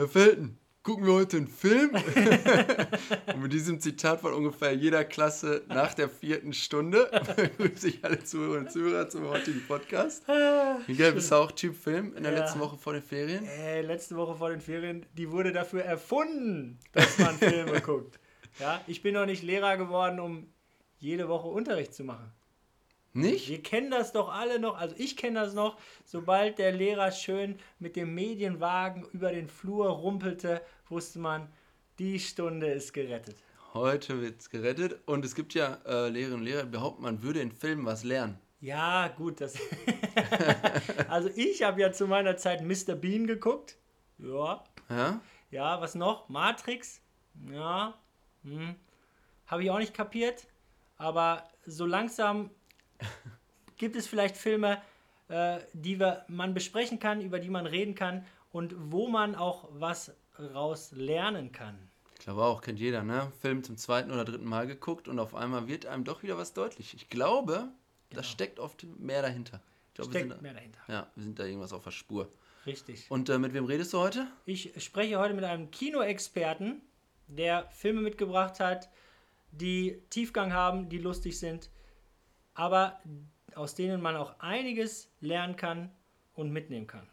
Herr Felten, gucken wir heute einen Film? und mit diesem Zitat von ungefähr jeder Klasse nach der vierten Stunde begrüße ich alle Zuhörer und Zuhörer zum heutigen Podcast. Miguel, bist du auch Typ Film in der Ja. letzten Woche vor den Ferien? Ey, letzte Woche vor den Ferien, die wurde dafür erfunden, dass man Filme guckt. Ja, ich bin noch nicht Lehrer geworden, um jede Woche Unterricht zu machen. Nicht? Wir kennen das doch alle noch, also ich kenne das noch, sobald der Lehrer schön mit dem Medienwagen über den Flur rumpelte, wusste man, die Stunde ist gerettet. Heute wird's gerettet und es gibt ja äh, Lehrerinnen und Lehrer, die behaupten, man würde in Filmen was lernen. Ja, gut, das. also ich habe ja zu meiner Zeit Mr. Bean geguckt. Ja. Ja? Ja, was noch? Matrix? Ja. Hm. Habe ich auch nicht kapiert. Aber so langsam gibt es vielleicht Filme, äh, die wir, man besprechen kann, über die man reden kann und wo man auch was raus lernen kann. Ich glaube auch, kennt jeder, ne? Film zum zweiten oder dritten Mal geguckt und auf einmal wird einem doch wieder was deutlich. Ich glaube, das steckt oft mehr dahinter. Ich glaube, Steckt sind, mehr dahinter. ja, wir sind da irgendwas auf der Spur. Richtig. Und äh, mit wem redest du heute? Ich spreche heute mit einem Kinoexperten, der Filme mitgebracht hat, die Tiefgang haben, die lustig sind, aber aus denen man auch einiges lernen kann und mitnehmen kann.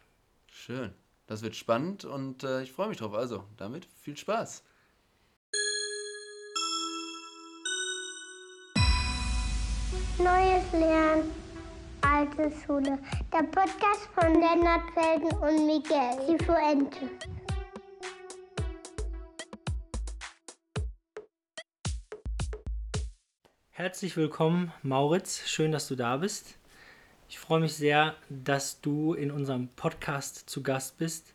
Schön. Das wird spannend und äh, ich freue mich drauf. Also, damit viel Spaß. Neues Lernen, alte Schule. Der Podcast von Lennart Felden und Miguel Sifuente. Herzlich willkommen, Mauritz. Schön, dass du da bist. Ich freue mich sehr, dass du in unserem Podcast zu Gast bist.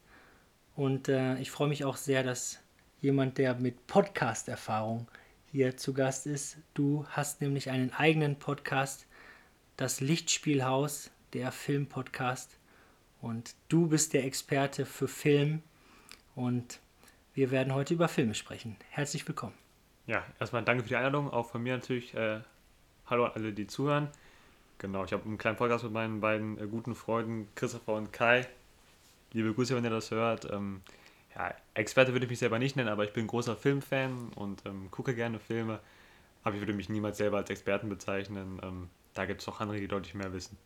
Und äh, ich freue mich auch sehr, dass jemand, der mit Podcast-Erfahrung hier zu Gast ist, du hast nämlich einen eigenen Podcast, das Lichtspielhaus, der Filmpodcast. Und du bist der Experte für Film. Und wir werden heute über Filme sprechen. Herzlich willkommen. Ja, erstmal danke für die Einladung, auch von mir natürlich. Äh, hallo an alle, die zuhören. Genau, ich habe einen kleinen Podcast mit meinen beiden äh, guten Freunden Christopher und Kai. Liebe Grüße, wenn ihr das hört. Ähm, ja, Experte würde ich mich selber nicht nennen, aber ich bin großer Filmfan und ähm, gucke gerne Filme. Aber ich würde mich niemals selber als Experten bezeichnen. Ähm, da gibt es auch andere, die deutlich mehr wissen.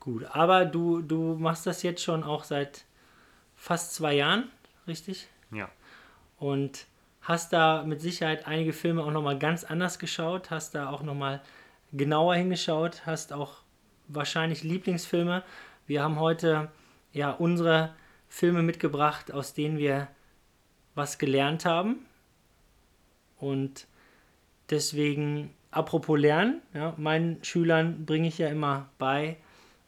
Gut, aber du, du machst das jetzt schon auch seit fast zwei Jahren, richtig? Ja, Und hast da mit Sicherheit einige Filme auch nochmal ganz anders geschaut, hast da auch nochmal genauer hingeschaut, hast auch wahrscheinlich Lieblingsfilme. Wir haben heute ja unsere Filme mitgebracht, aus denen wir was gelernt haben. Und deswegen, apropos Lernen, ja, meinen Schülern bringe ich ja immer bei,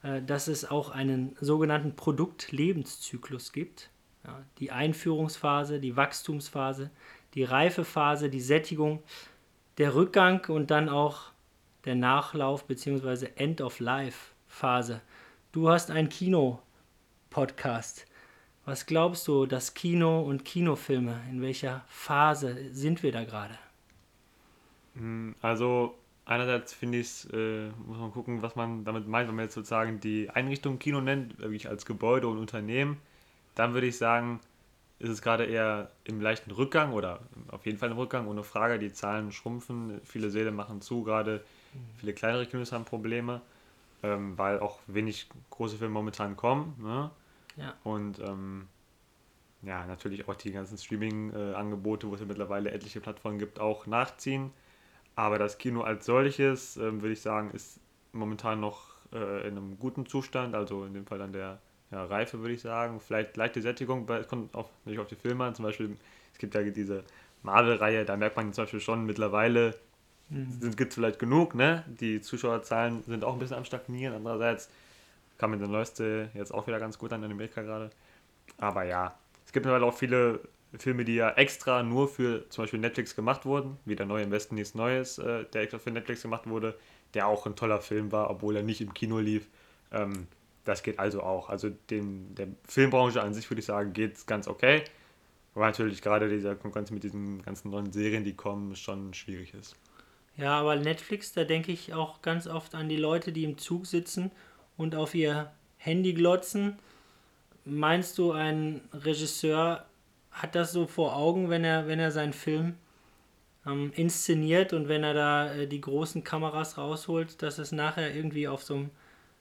äh, dass es auch einen sogenannten Produktlebenszyklus gibt. Ja, die Einführungsphase, die Wachstumsphase, die Reifephase, die Sättigung, der Rückgang und dann auch der Nachlauf bzw. End-of-Life-Phase. Du hast einen Kino-Podcast. Was glaubst du, das Kino und Kinofilme, in welcher Phase sind wir da gerade? Mm, Also einerseits finde ich es, äh, muss man gucken, was man damit meint, wenn man jetzt sozusagen die Einrichtung Kino nennt, wirklich als Gebäude und Unternehmen, dann würde ich sagen, ist es gerade eher im leichten Rückgang oder auf jeden Fall im Rückgang, ohne Frage. Die Zahlen schrumpfen, viele Säle machen zu, gerade viele kleinere Kinos haben Probleme, ähm, weil auch wenig große Filme momentan kommen. Ne? Ja. Und ähm, ja, natürlich auch die ganzen Streaming-Angebote, wo es ja mittlerweile etliche Plattformen gibt, auch nachziehen. Aber das Kino als solches, ähm, würde ich sagen, ist momentan noch äh, in einem guten Zustand, also in dem Fall dann der ja, Reife, würde ich sagen. Vielleicht leichte Sättigung, weil es kommt auch natürlich auf die Filme an. Zum Beispiel, es gibt ja diese Marvel-Reihe, da merkt man zum Beispiel schon mittlerweile, gibt es vielleicht genug, ne? Die Zuschauerzahlen sind auch ein bisschen am Stagnieren. Andererseits kam mir der neueste jetzt auch wieder ganz gut an in Amerika gerade. Aber ja, es gibt mittlerweile auch viele Filme, die ja extra nur für zum Beispiel Netflix gemacht wurden, wie der neue Im Westen nichts Neues, äh, der extra für Netflix gemacht wurde, der auch ein toller Film war, obwohl er nicht im Kino lief. Ähm, das geht also auch. Also dem, der Filmbranche an sich würde ich sagen, geht es ganz okay. Aber natürlich gerade dieser Konkurrenz mit diesen ganzen neuen Serien, die kommen, schon schwierig ist. Ja, aber Netflix, da denke ich auch ganz oft an die Leute, die im Zug sitzen und auf ihr Handy glotzen. Meinst du, ein Regisseur hat das so vor Augen, wenn er, wenn er seinen Film ähm, inszeniert und wenn er da äh, die großen Kameras rausholt, dass es nachher irgendwie auf so einem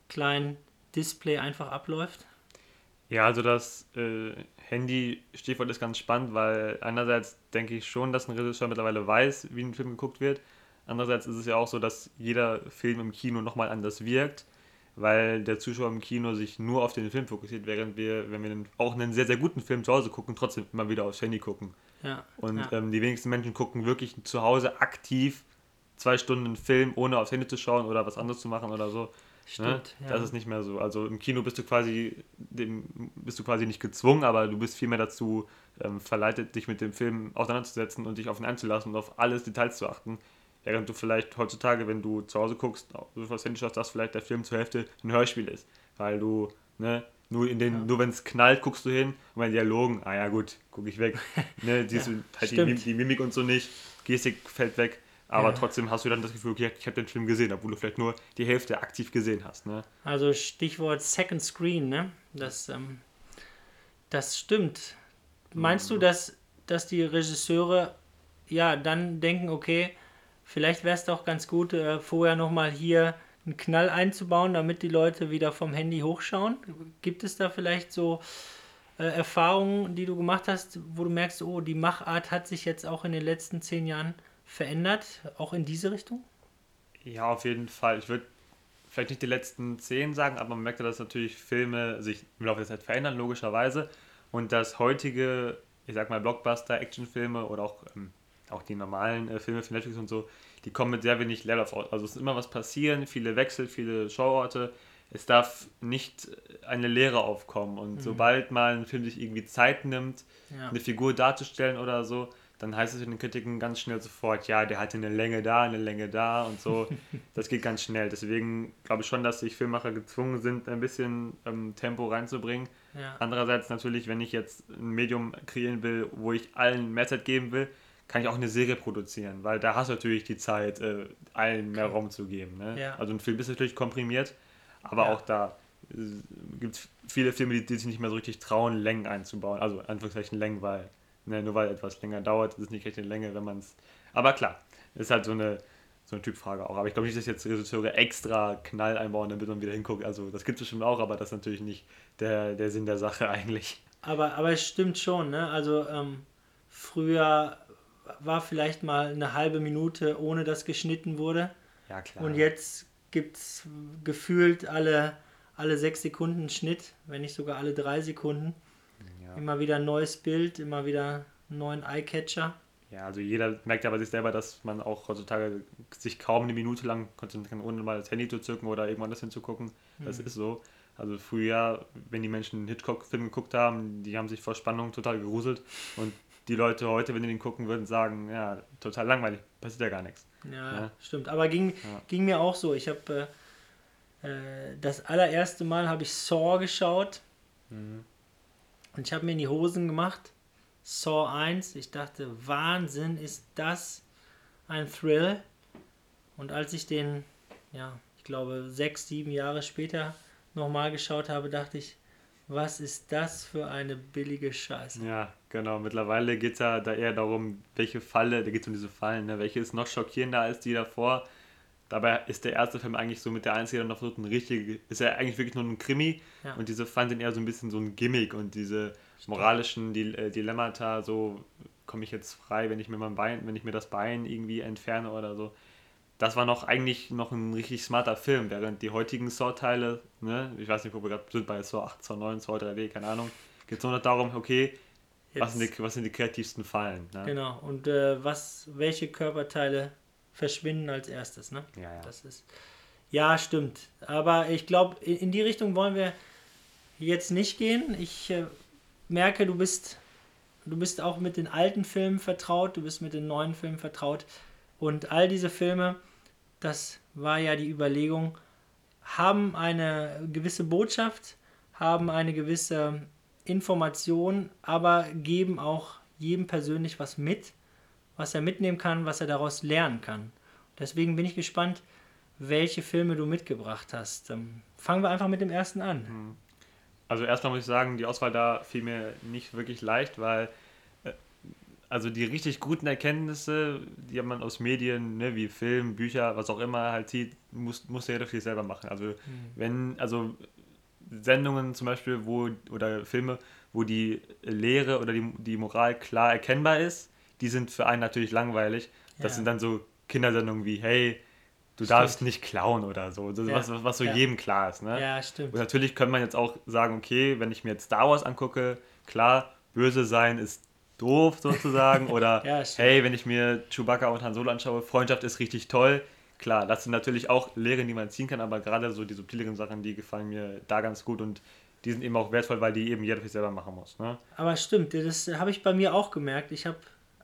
kleinen Display einfach abläuft? Ja, also das äh, Handy-Stichwort ist ganz spannend, weil einerseits denke ich schon, dass ein Regisseur mittlerweile weiß, wie ein Film geguckt wird. Andererseits ist es ja auch so, dass jeder Film im Kino nochmal anders wirkt, weil der Zuschauer im Kino sich nur auf den Film fokussiert, während wir, wenn wir auch einen sehr, sehr guten Film zu Hause gucken, trotzdem immer wieder aufs Handy gucken. Ja. Und ja. ähm, die wenigsten Menschen gucken wirklich zu Hause aktiv zwei Stunden einen Film, ohne aufs Handy zu schauen oder was anderes zu machen oder so. Stimmt, ne? ja. Das ist nicht mehr so. Also im Kino bist du quasi dem, bist du quasi nicht gezwungen, aber du bist vielmehr dazu ähm, verleitet, dich mit dem Film auseinanderzusetzen und dich auf ihn einzulassen und auf alles Details zu achten. Während du vielleicht heutzutage, wenn du zu Hause guckst, du aufs Handy schaust, dass vielleicht der Film zur Hälfte ein Hörspiel ist. Weil du, ne, nur in den, Ja. nur wenn es knallt, guckst du hin und bei Dialogen, ah ja gut, gucke ich weg. Ne, siehst du halt die, die Mimik und so nicht, Gestik fällt weg. Aber Ja. trotzdem hast du dann das Gefühl, okay, ich habe den Film gesehen, obwohl du vielleicht nur die Hälfte aktiv gesehen hast. Ne? Also Stichwort Second Screen, ne? Das, ähm, das stimmt. Meinst du, dass, dass die Regisseure ja dann denken, okay, vielleicht wäre es doch ganz gut, äh, vorher nochmal hier einen Knall einzubauen, damit die Leute wieder vom Handy hochschauen? Gibt es da vielleicht so äh, Erfahrungen, die du gemacht hast, wo du merkst, oh, die Machart hat sich jetzt auch in den letzten zehn Jahren verändert, auch in diese Richtung? Ja, auf jeden Fall. Ich würde vielleicht nicht die letzten zehn sagen, aber man merkt ja, dass natürlich Filme sich im Laufe der Zeit verändern, logischerweise. Und dass heutige, ich sag mal, Blockbuster, Actionfilme oder auch, ähm, auch die normalen äh, Filme für Netflix und so, die kommen mit sehr wenig Leerlauf aus. Also es ist immer was passieren, viele Wechsel, viele Showorte. Es darf nicht eine Leere aufkommen. Und sobald mal ein Film sich irgendwie Zeit nimmt, Ja. eine Figur darzustellen oder so, dann heißt es in den Kritiken ganz schnell sofort, ja, der hatte eine Länge da, eine Länge da und so. das geht ganz schnell. Deswegen glaube ich schon, dass sich Filmmacher gezwungen sind, ein bisschen ähm, Tempo reinzubringen. Ja. Andererseits natürlich, wenn ich jetzt ein Medium kreieren will, wo ich allen mehr Zeit geben will, kann ich auch eine Serie produzieren, weil da hast du natürlich die Zeit, äh, allen mehr Raum zu geben. Ne? Ja. Also ein Film ist natürlich komprimiert, aber Ja. auch da gibt es viele Filme, die, die sich nicht mehr so richtig trauen, Längen einzubauen. Also Anführungszeichen Längen, weil ne, nur weil etwas länger dauert, ist es nicht richtig Länge, wenn man es. Aber klar, ist halt so eine, so eine Typfrage auch. Aber ich glaube nicht, dass jetzt Regisseure extra Knall einbauen, damit man wieder hinguckt. Also das gibt es bestimmt auch, aber das ist natürlich nicht der, der Sinn der Sache eigentlich. Aber, aber es stimmt schon, ne? Also ähm, früher war vielleicht mal eine halbe Minute, ohne dass geschnitten wurde. Ja, klar. Und jetzt gibt es gefühlt alle, alle sechs Sekunden Schnitt, wenn nicht sogar alle drei Sekunden. Ja. Immer wieder ein neues Bild, immer wieder einen neuen Eyecatcher. Ja, also jeder merkt ja bei sich selber, dass man auch heutzutage sich kaum eine Minute lang konzentrieren kann, ohne mal das Handy zu zücken oder irgendwo anders hinzugucken. Das ist so. Also früher, wenn die Menschen einen Hitchcock-Film geguckt haben, die haben sich vor Spannung total geruselt. Und die Leute heute, wenn die den gucken würden, sagen, ja, total langweilig, passiert ja gar nichts. Ja, Ja. stimmt. Aber ging, Ja. ging mir auch so. Ich habe äh, äh, das allererste Mal habe ich Saw geschaut. Mhm. Und ich habe mir in die Hosen gemacht. Saw 1. Ich dachte, Wahnsinn, ist das ein Thrill. Und als ich den, ja, ich glaube, sechs, sieben Jahre später nochmal geschaut habe, dachte ich, was ist das für eine billige Scheiße. Ja, genau. Mittlerweile geht es ja da eher darum, welche Falle, da geht es um diese Fallen, ne? welche ist noch schockierender als die davor. Dabei ist der erste Film eigentlich so mit der einzige, noch versucht, ein richtig, ist ja eigentlich wirklich nur ein Krimi Ja. und diese sind eher so ein bisschen so ein Gimmick und diese moralischen äh, Dilemmata, so komme ich jetzt frei, wenn ich mir mein Bein, wenn ich mir das Bein irgendwie entferne oder so. Das war noch eigentlich noch ein richtig smarter Film, während die heutigen Saw-Teile, ne, ich weiß nicht, wo wir gerade sind, bei Saw 8, Saw 9, Saw 3D, keine Ahnung, geht es nur noch darum, okay, was sind, die, was sind die kreativsten Fallen? Ne? Genau. Und äh, was, welche Körperteile verschwinden als erstes, ne? Ja, ja. Das ist. Ja, stimmt. Aber ich glaube, in, in die Richtung wollen wir jetzt nicht gehen. Ich äh, merke, du bist, du bist auch mit den alten Filmen vertraut, du bist mit den neuen Filmen vertraut. Und all diese Filme, das war ja die Überlegung, haben eine gewisse Botschaft, haben eine gewisse Information, aber geben auch jedem persönlich was mit, was er mitnehmen kann, was er daraus lernen kann. Deswegen bin ich gespannt, welche Filme du mitgebracht hast. Ähm, fangen wir einfach mit dem ersten an. Also erstmal muss ich sagen, die Auswahl da fiel mir nicht wirklich leicht, weil also die richtig guten Erkenntnisse, die man aus Medien, ne, wie Film, Bücher, was auch immer halt sieht, muss, muss jeder für sich selber machen. Also mhm. wenn, also Sendungen zum Beispiel, wo, oder Filme, wo die Lehre oder die, die Moral klar erkennbar ist, die sind für einen natürlich langweilig. Das ja. sind dann so Kindersendungen wie, hey, du stimmt. darfst nicht klauen oder so, ja. was, was so ja. jedem klar ist. Ne? Ja, stimmt. Und natürlich könnte man jetzt auch sagen, okay, wenn ich mir jetzt Star Wars angucke, klar, böse sein ist doof sozusagen. Oder ja, hey, wenn ich mir Chewbacca und Han Solo anschaue, Freundschaft ist richtig toll. Klar, das sind natürlich auch Lehren, die man ziehen kann, aber gerade so die subtileren Sachen, die gefallen mir da ganz gut und die sind eben auch wertvoll, weil die eben jeder für sich selber machen muss. Ne? Aber stimmt, das habe ich bei mir auch gemerkt. Ich habe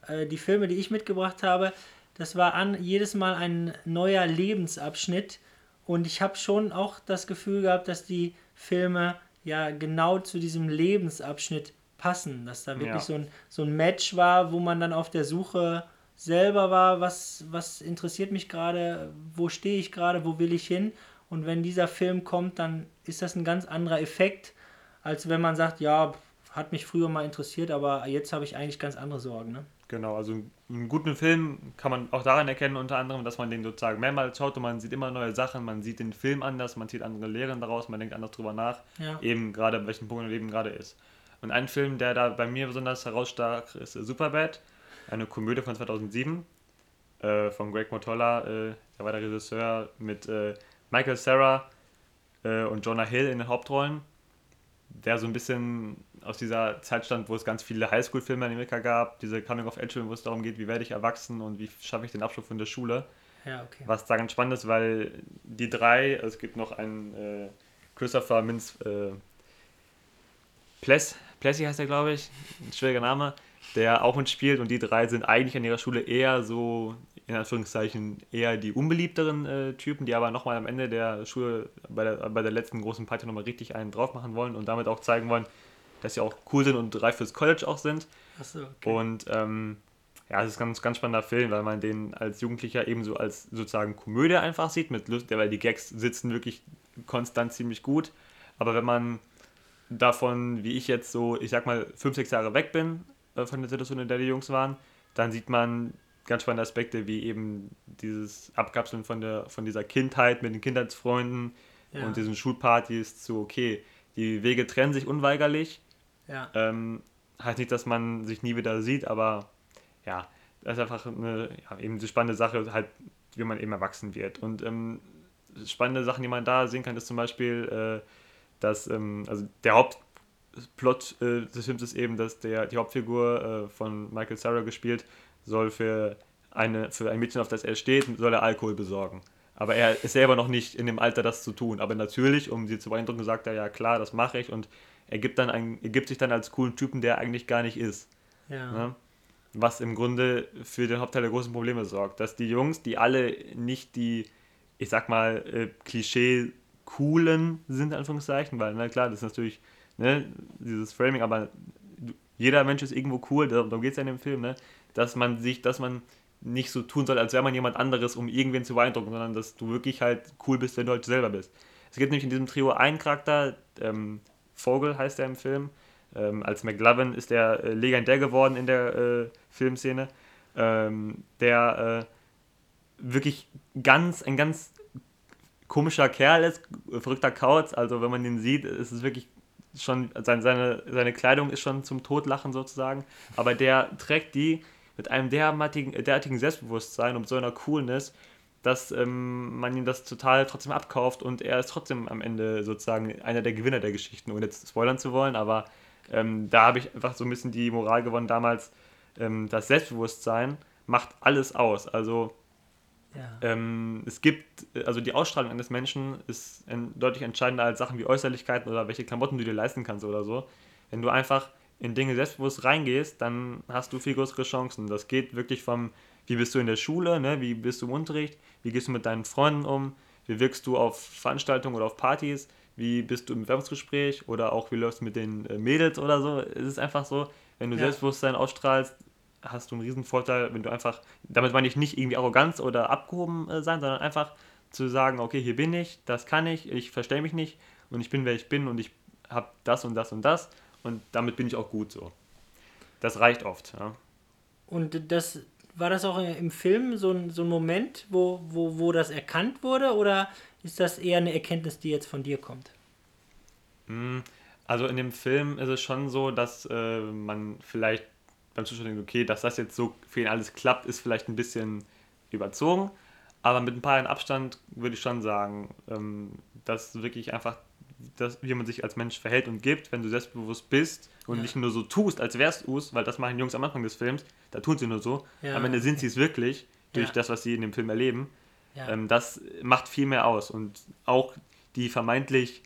äh, die Filme, die ich mitgebracht habe, das war an jedes Mal ein neuer Lebensabschnitt und ich habe schon auch das Gefühl gehabt, dass die Filme ja genau zu diesem Lebensabschnitt passen, dass da wirklich ja. so, ein, so ein Match war, wo man dann auf der Suche selber war, was, was interessiert mich gerade, wo stehe ich gerade, wo will ich hin. Und wenn dieser Film kommt, dann ist das ein ganz anderer Effekt, als wenn man sagt, ja, hat mich früher mal interessiert, aber jetzt habe ich eigentlich ganz andere Sorgen. Ne? Genau, also einen guten Film kann man auch daran erkennen, unter anderem, dass man den sozusagen mehrmals schaut und man sieht immer neue Sachen, man sieht den Film anders, man zieht andere Lehren daraus, man denkt anders drüber nach, ja. eben gerade in welchem Punkt im Leben gerade ist. Und ein Film, der da bei mir besonders herausstach, ist Superbad, eine Komödie von 2007 äh, von Greg Motola, äh, der war der Regisseur mit äh, Michael Sarah äh, und Jonah Hill in den Hauptrollen, der so ein bisschen aus dieser Zeit stammt, wo es ganz viele Highschool-Filme in Amerika gab, diese Coming-of-Age-Filme, wo es darum geht, wie werde ich erwachsen und wie schaffe ich den Abschluss von der Schule. Ja, okay. Was da ganz spannend ist, weil die drei, es gibt noch einen äh, Christopher Mintz äh, Pless, Plessy heißt er, glaube ich, ein schwieriger Name, der auch mitspielt und die drei sind eigentlich an ihrer Schule eher so, in Anführungszeichen, eher die unbeliebteren äh, Typen, die aber nochmal am Ende der Schule bei der, bei der letzten großen Party nochmal richtig einen drauf machen wollen und damit auch zeigen wollen, dass sie auch cool sind und reif fürs College auch sind. Achso, okay. Und ähm, ja, es ist ein ganz, ganz spannender Film, weil man den als Jugendlicher ebenso als sozusagen Komödie einfach sieht, mit Lust, weil die Gags sitzen wirklich konstant ziemlich gut. Aber wenn man davon, wie ich jetzt so, ich sag mal, fünf, sechs Jahre weg bin äh, von der Situation, in der die Jungs waren, dann sieht man ganz spannende Aspekte, wie eben dieses Abkapseln von, der, von dieser Kindheit mit den Kindheitsfreunden ja. und diesen Schulpartys zu, okay, die Wege trennen sich unweigerlich. Ja. Ähm, heißt nicht, dass man sich nie wieder sieht, aber ja, das ist einfach eine, ja, eben eine spannende Sache, halt, wie man eben erwachsen wird. Und ähm, spannende Sachen, die man da sehen kann, ist zum Beispiel, äh, dass, ähm, also der Hauptplot äh, des Films ist eben, dass der, die Hauptfigur äh, von Michael Sarah gespielt, soll für, eine, für ein Mädchen, auf das er steht, soll er Alkohol besorgen. Aber er ist selber noch nicht in dem Alter, das zu tun. Aber natürlich, um sie zu beeindrucken, sagt er, ja klar, das mache ich. Und er gibt, dann ein, er gibt sich dann als coolen Typen, der eigentlich gar nicht ist. Ja. Ne? Was im Grunde für den Hauptteil der großen Probleme sorgt. Dass die Jungs, die alle nicht die, ich sag mal, äh, Klischee coolen sind, in Anführungszeichen, weil, na klar, das ist natürlich ne, dieses Framing, aber jeder Mensch ist irgendwo cool, darum geht es ja in dem Film, ne, dass man sich, dass man nicht so tun soll, als wäre man jemand anderes, um irgendwen zu beeindrucken, sondern dass du wirklich halt cool bist, wenn du halt selber bist. Es gibt nämlich in diesem Trio einen Charakter, ähm, Vogel heißt er im Film, ähm, als McLovin ist er äh, legendär geworden in der äh, Filmszene, ähm, der äh, wirklich ganz, ein ganz komischer Kerl ist, verrückter Kauz. Also wenn man ihn sieht, ist es wirklich schon, seine, seine Kleidung ist schon zum Totlachen sozusagen. Aber der trägt die mit einem derartigen, derartigen Selbstbewusstsein und so einer Coolness, dass ähm, man ihm das total trotzdem abkauft und er ist trotzdem am Ende sozusagen einer der Gewinner der Geschichten, ohne jetzt spoilern zu wollen, aber ähm, da habe ich einfach so ein bisschen die Moral gewonnen damals, ähm, das Selbstbewusstsein macht alles aus. Also ja. Ähm, es gibt, also die Ausstrahlung eines Menschen ist deutlich entscheidender als Sachen wie Äußerlichkeiten oder welche Klamotten du dir leisten kannst oder so. Wenn du einfach in Dinge selbstbewusst reingehst, dann hast du viel größere Chancen. Das geht wirklich vom, wie bist du in der Schule, ne? wie bist du im Unterricht, wie gehst du mit deinen Freunden um, wie wirkst du auf Veranstaltungen oder auf Partys, wie bist du im Bewerbungsgespräch oder auch wie läufst du mit den äh, Mädels oder so. Es ist einfach so, wenn du ja. Selbstbewusstsein ausstrahlst, hast du einen riesen Vorteil, wenn du einfach, damit meine ich nicht irgendwie Arroganz oder abgehoben äh, sein, sondern einfach zu sagen, okay, hier bin ich, das kann ich, ich verstelle mich nicht und ich bin, wer ich bin und ich habe das und das und das und damit bin ich auch gut so. Das reicht oft. Ja. Und das war das auch im Film so ein, so ein Moment, wo, wo, wo das erkannt wurde oder ist das eher eine Erkenntnis, die jetzt von dir kommt? Mm, also in dem Film ist es schon so, dass äh, man vielleicht beim Zuschauer denkt, okay, dass das jetzt so für ihn alles klappt, ist vielleicht ein bisschen überzogen. Aber mit ein paar Jahren Abstand würde ich schon sagen, ähm, dass wirklich einfach, das, wie man sich als Mensch verhält und gibt, wenn du selbstbewusst bist und Ja. nicht nur so tust, als wärst du es, weil das machen Jungs am Anfang des Films, da tun sie nur so. Ja, am Ende sind sie es wirklich, durch das, was sie in dem Film erleben. Ähm, das macht viel mehr aus. Und auch die vermeintlich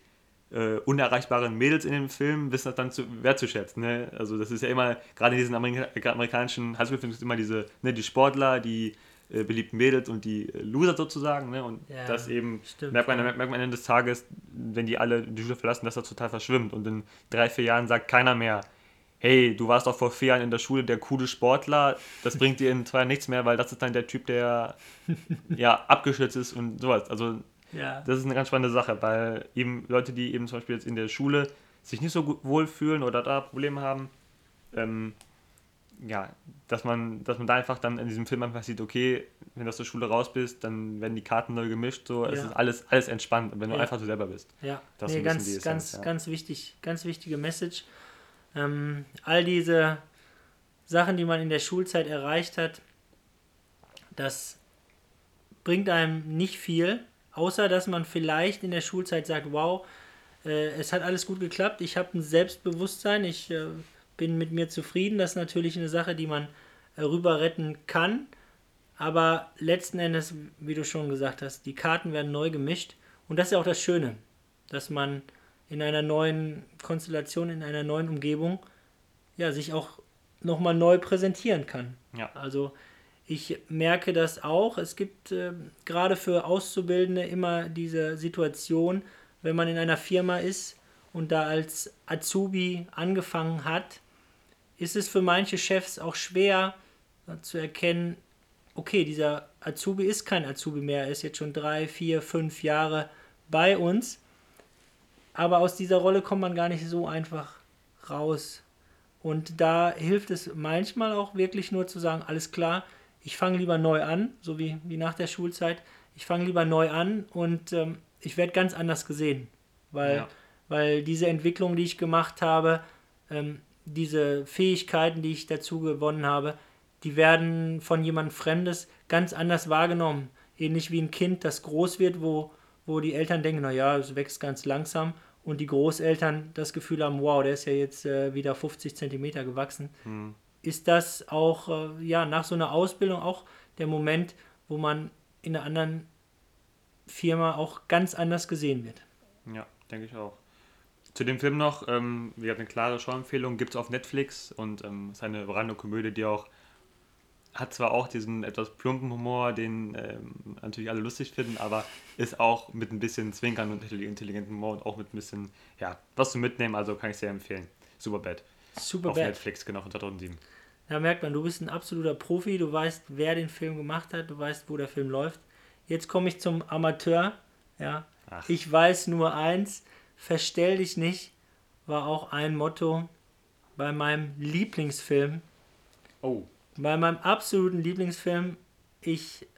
äh, unerreichbaren Mädels in dem Film wissen das dann zu, wertzuschätzen. Ne? Also das ist ja immer, gerade in diesen Amerika amerikanischen Highschool-Filmen ist immer diese, ne, die Sportler, die äh, beliebten Mädels und die äh, Loser sozusagen. Ne? Und Ja, das eben stimmt, merkt man, ja. merkt man am Ende des Tages, wenn die alle die Schule verlassen, dass das total verschwimmt. Und in drei, vier Jahren sagt keiner mehr, hey, du warst doch vor vier Jahren in der Schule der coole Sportler, das bringt dir in zwei Jahren nichts mehr, weil das ist dann der Typ, der ja abgeschützt ist und sowas. Also ja. das ist eine ganz spannende Sache, weil eben Leute, die eben zum Beispiel jetzt in der Schule sich nicht so gut wohlfühlen oder da Probleme haben, ähm, ja, dass man, dass man da einfach dann in diesem Film einfach sieht, okay, wenn du aus der Schule raus bist, dann werden die Karten neu gemischt, so, es Ja. ist alles, alles entspannt, wenn du Ja. einfach du selber bist. Ja, Das ist nee, bisschen ganz, Essenz, ganz, ja. ganz wichtig, ganz wichtige Message. Ähm, all diese Sachen, die man in der Schulzeit erreicht hat, das bringt einem nicht viel, außer dass man vielleicht in der Schulzeit sagt, wow, äh, es hat alles gut geklappt, ich habe ein Selbstbewusstsein, ich äh, bin mit mir zufrieden. Das ist natürlich eine Sache, die man äh, rüber retten kann. Aber letzten Endes, wie du schon gesagt hast, die Karten werden neu gemischt. Und das ist ja auch das Schöne, dass man in einer neuen Konstellation, in einer neuen Umgebung, ja, sich auch nochmal neu präsentieren kann. Ja. Also ich merke das auch. Es gibt äh, gerade für Auszubildende immer diese Situation, wenn man in einer Firma ist und da als Azubi angefangen hat, ist es für manche Chefs auch schwer äh, zu erkennen, okay, dieser Azubi ist kein Azubi mehr, er ist jetzt schon drei, vier, fünf Jahre bei uns. Aber aus dieser Rolle kommt man gar nicht so einfach raus. Und da hilft es manchmal auch wirklich nur zu sagen, alles klar, ich fange lieber neu an, so wie, wie nach der Schulzeit. Ich fange lieber neu an und ähm, ich werde ganz anders gesehen. Weil, Ja. Weil diese Entwicklung, die ich gemacht habe, ähm, diese Fähigkeiten, die ich dazu gewonnen habe, die werden von jemand Fremdes ganz anders wahrgenommen. Ähnlich wie ein Kind, das groß wird, wo, wo die Eltern denken, naja, es wächst ganz langsam und die Großeltern das Gefühl haben, wow, der ist ja jetzt äh, wieder 50 Zentimeter gewachsen. Ist das auch äh, ja, nach so einer Ausbildung auch der Moment, wo man in einer anderen Firma auch ganz anders gesehen wird? Ja, denke ich auch. Zu dem Film noch, ähm, wir haben eine klare Schauempfehlung, gibt es auf Netflix und ähm, ist eine überragende Komödie, die auch hat zwar auch diesen etwas plumpen Humor, den ähm, natürlich alle lustig finden, aber ist auch mit ein bisschen Zwinkern und intelligentem Humor und auch mit ein bisschen, ja, was zu mitnehmen, also kann ich sehr empfehlen. Superbad. Super Auf bad. Netflix, genau, von 2007. Da merkt man, du bist ein absoluter Profi, du weißt, wer den Film gemacht hat, du weißt, wo der Film läuft. Jetzt komme ich zum Amateur. Ja. Ach. Ich weiß nur eins, verstell dich nicht, war auch ein Motto bei meinem Lieblingsfilm. Oh, Bei meinem absoluten Lieblingsfilm, ich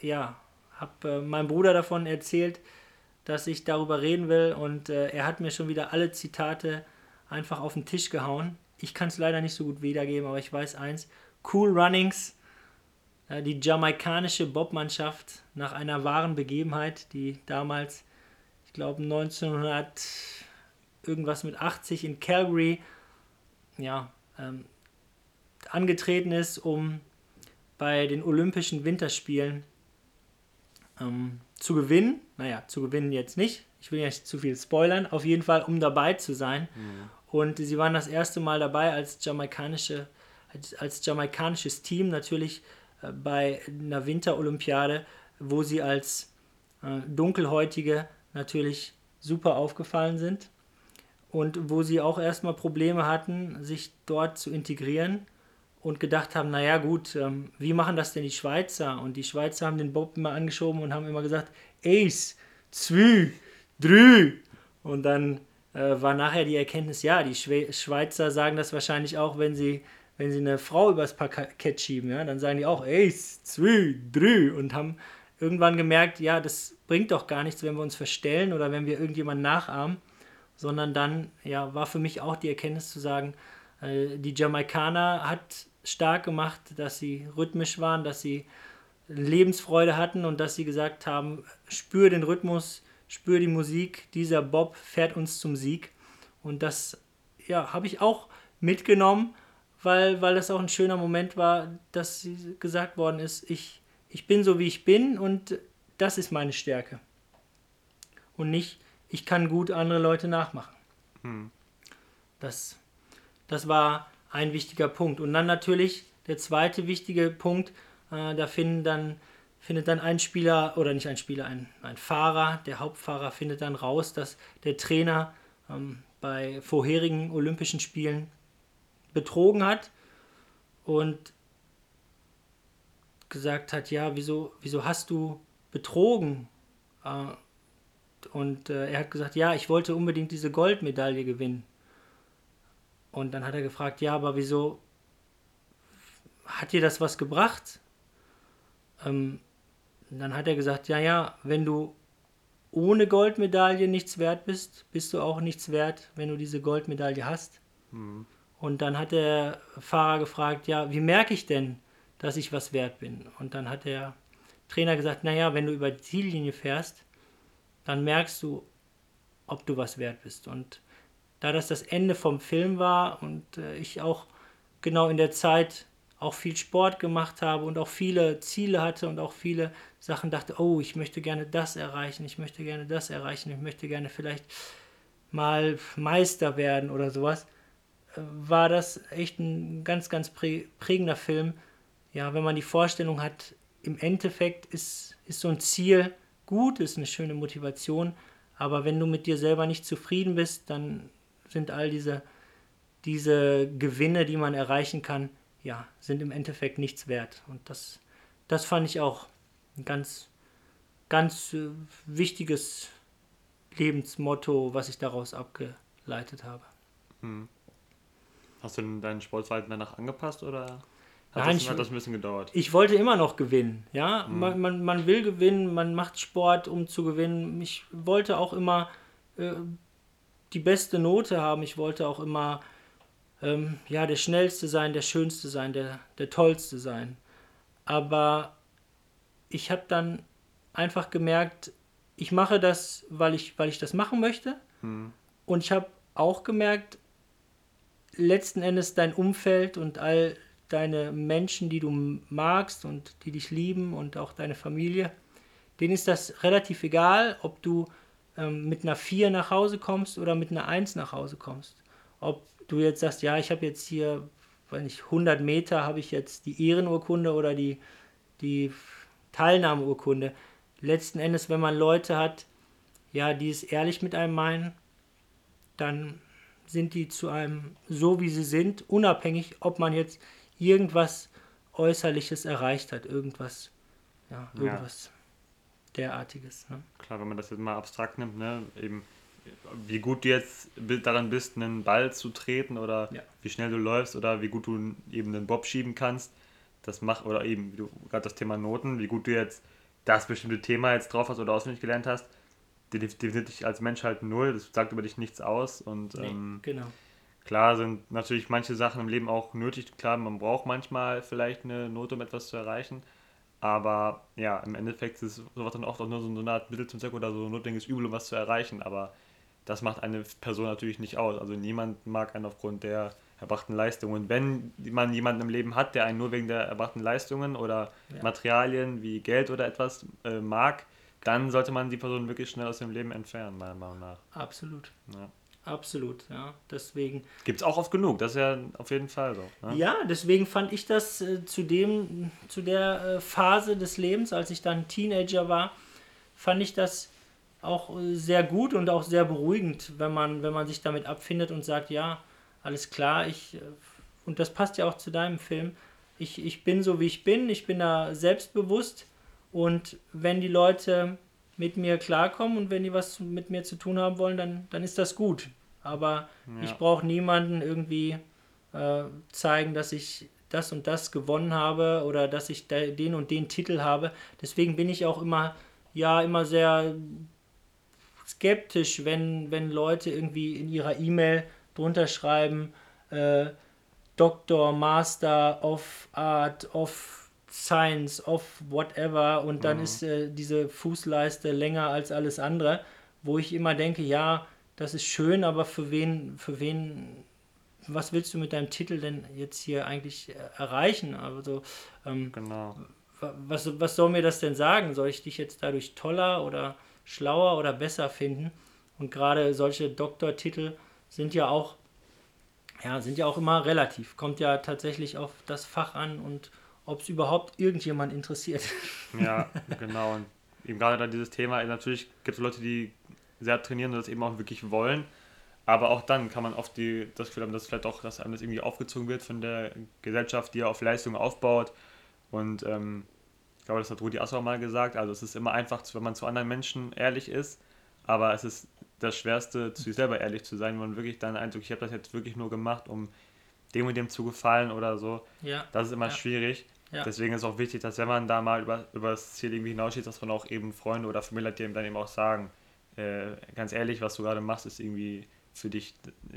ja, habe äh, meinem Bruder davon erzählt, dass ich darüber reden will und äh, er hat mir schon wieder alle Zitate einfach auf den Tisch gehauen. Ich kann es leider nicht so gut wiedergeben, aber ich weiß eins. Cool Runnings, äh, die jamaikanische Bobmannschaft nach einer wahren Begebenheit, die damals, ich glaube 1900 irgendwas mit 80 in Calgary, ja, ähm, angetreten ist, um bei den Olympischen Winterspielen ähm, zu gewinnen. Naja, zu gewinnen jetzt nicht. Ich will ja nicht zu viel spoilern. Auf jeden Fall, um dabei zu sein. Und sie waren das erste Mal dabei als jamaikanische, als, als jamaikanisches Team natürlich äh, bei einer Winterolympiade, wo sie als äh, Dunkelhäutige natürlich super aufgefallen sind und wo sie auch erstmal Probleme hatten, sich dort zu integrieren und gedacht haben, naja gut, ähm, wie machen das denn die Schweizer? Und die Schweizer haben den Bob immer angeschoben und haben immer gesagt, Ace, zwei, drei. Und dann äh, war nachher die Erkenntnis, ja, die Schwe Schweizer sagen das wahrscheinlich auch, wenn sie, wenn sie eine Frau übers Parkett schieben, ja, dann sagen die auch eins, zwei, drei und haben irgendwann gemerkt, ja, das bringt doch gar nichts, wenn wir uns verstellen oder wenn wir irgendjemanden nachahmen, sondern dann ja, war für mich auch die Erkenntnis zu sagen, äh, die Jamaikaner hat stark gemacht, dass sie rhythmisch waren, dass sie Lebensfreude hatten und dass sie gesagt haben, spür den Rhythmus, spür die Musik, dieser Bob fährt uns zum Sieg. Und das ja, habe ich auch mitgenommen, weil, weil das auch ein schöner Moment war, dass gesagt worden ist, ich, ich bin so wie ich bin und das ist meine Stärke. Und nicht, ich kann gut andere Leute nachmachen. Hm. Das, das war ein wichtiger Punkt. Und dann natürlich der zweite wichtige Punkt, äh, da finden dann, findet dann ein Spieler, oder nicht ein Spieler, ein, ein Fahrer, der Hauptfahrer findet dann raus, dass der Trainer ähm, bei vorherigen Olympischen Spielen betrogen hat und gesagt hat, ja, wieso, wieso hast du betrogen? Äh, und äh, er hat gesagt, ja, ich wollte unbedingt diese Goldmedaille gewinnen. Und dann hat er gefragt, ja, aber wieso hat dir das was gebracht? Ähm, dann hat er gesagt, ja, ja, wenn du ohne Goldmedaille nichts wert bist, bist du auch nichts wert, wenn du diese Goldmedaille hast. Mhm. Und dann hat der Fahrer gefragt, ja, wie merke ich denn, dass ich was wert bin? Und dann hat der Trainer gesagt, naja, wenn du über die Ziellinie fährst, dann merkst du, ob du was wert bist. Und da das das Ende vom Film war und äh, ich auch genau in der Zeit auch viel Sport gemacht habe und auch viele Ziele hatte und auch viele Sachen dachte, oh, ich möchte gerne das erreichen, ich möchte gerne das erreichen, ich möchte gerne vielleicht mal Meister werden oder sowas, äh, war das echt ein ganz, ganz prägender Film. Ja, wenn man die Vorstellung hat, im Endeffekt ist, ist so ein Ziel gut, ist eine schöne Motivation, aber wenn du mit dir selber nicht zufrieden bist, dann sind all diese, diese Gewinne, die man erreichen kann, ja, sind im Endeffekt nichts wert. Und das, das fand ich auch ein ganz, ganz äh, wichtiges Lebensmotto, was ich daraus abgeleitet habe. Hm. Hast du denn deinen Sportverhalten danach angepasst oder hat, Nein, das, ich, hat das ein bisschen gedauert? Ich wollte immer noch gewinnen. Ja? Hm. Man, man, man will gewinnen, man macht Sport, um zu gewinnen. Ich wollte auch immer äh, die beste Note haben. Ich wollte auch immer ähm, ja, der Schnellste sein, der Schönste sein, der, der Tollste sein. Aber ich habe dann einfach gemerkt, ich mache das, weil ich, weil ich das machen möchte. Hm. Und ich habe auch gemerkt, letzten Endes dein Umfeld und all deine Menschen, die du magst und die dich lieben und auch deine Familie, denen ist das relativ egal, ob du ähm, mit einer 4 nach Hause kommst oder mit einer 1 nach Hause kommst. Ob du jetzt sagst, ja, ich habe jetzt hier, weiß nicht, 100 Meter habe ich jetzt die Ehrenurkunde oder die, die Teilnahmeurkunde. Letzten Endes, wenn man Leute hat, ja, die es ehrlich mit einem meinen, dann sind die zu einem so, wie sie sind, unabhängig, ob man jetzt irgendwas Äußerliches erreicht hat, irgendwas, ja, irgendwas ja. derartiges. Ne? Klar, wenn man das jetzt mal abstrakt nimmt, ne, eben wie gut du jetzt daran bist, einen Ball zu treten oder ja. wie schnell du läufst oder wie gut du eben einen Bob schieben kannst, das macht, oder eben, wie du gerade das Thema Noten, wie gut du jetzt das bestimmte Thema jetzt drauf hast oder auswendig gelernt hast, definiert dich als Mensch halt null, das sagt über dich nichts aus und nee, ähm, genau. Klar sind natürlich manche Sachen im Leben auch nötig, klar, man braucht manchmal vielleicht eine Note, um etwas zu erreichen, aber ja, im Endeffekt ist sowas dann oft auch nur so eine Art Mittel zum Zweck oder so ein notwendiges Übel, um was zu erreichen, aber das macht eine Person natürlich nicht aus. Also niemand mag einen aufgrund der erbrachten Leistungen. Und wenn man jemanden im Leben hat, der einen nur wegen der erbrachten Leistungen oder ja. Materialien wie Geld oder etwas äh, mag, dann sollte man die Person wirklich schnell aus dem Leben entfernen, meiner Meinung nach. Absolut. Ja. Absolut, ja. Deswegen. Gibt es auch oft genug, das ist ja auf jeden Fall so. Ne? Ja, deswegen fand ich das äh, zu dem, zu der äh, Phase des Lebens, als ich dann Teenager war, fand ich das auch äh, sehr gut und auch sehr beruhigend, wenn man, wenn man sich damit abfindet und sagt, ja, alles klar, ich, äh, und das passt ja auch zu deinem Film, ich, ich bin so, wie ich bin, ich bin da selbstbewusst und wenn die Leute mit mir klarkommen und wenn die was mit mir zu tun haben wollen, dann, dann ist das gut. Aber ja. ich brauche niemanden irgendwie äh, zeigen, dass ich das und das gewonnen habe oder dass ich den und den Titel habe. Deswegen bin ich auch immer, ja, immer sehr skeptisch, wenn, wenn Leute irgendwie in ihrer E-Mail drunter schreiben, äh, Doktor, Master of Art, of Science, of whatever und dann mhm. ist äh, diese Fußleiste länger als alles andere, wo ich immer denke, ja, das ist schön, aber für wen, für wen, was willst du mit deinem Titel denn jetzt hier eigentlich äh, erreichen? Also, ähm, genau. Was, was soll mir das denn sagen? Soll ich dich jetzt dadurch toller oder schlauer oder besser finden? Und gerade solche Doktortitel sind ja auch, ja, sind ja auch immer relativ. Kommt ja tatsächlich auf das Fach an und ob es überhaupt irgendjemand interessiert. Ja, genau. Und eben gerade da dieses Thema, natürlich gibt es Leute, die sehr trainieren und das eben auch wirklich wollen. Aber auch dann kann man oft die, das Gefühl haben, dass vielleicht auch, dass einem das irgendwie aufgezogen wird von der Gesellschaft, die ja auf Leistung aufbaut. Und ähm, ich glaube, das hat Rudi Assauer mal gesagt. Also es ist immer einfach, wenn man zu anderen Menschen ehrlich ist, aber es ist das Schwerste, zu sich selber ehrlich zu sein, wenn man wirklich dann Eindruck, ich habe das jetzt wirklich nur gemacht, um dem und dem zu gefallen oder so. Ja. Das ist immer ja. schwierig. Ja. Deswegen ist es auch wichtig, dass wenn man da mal über, über das Ziel irgendwie hinaussteht, dass man auch eben Freunde oder Familie hat, die eben dann eben auch sagen, äh, ganz ehrlich, was du gerade machst, ist irgendwie für dich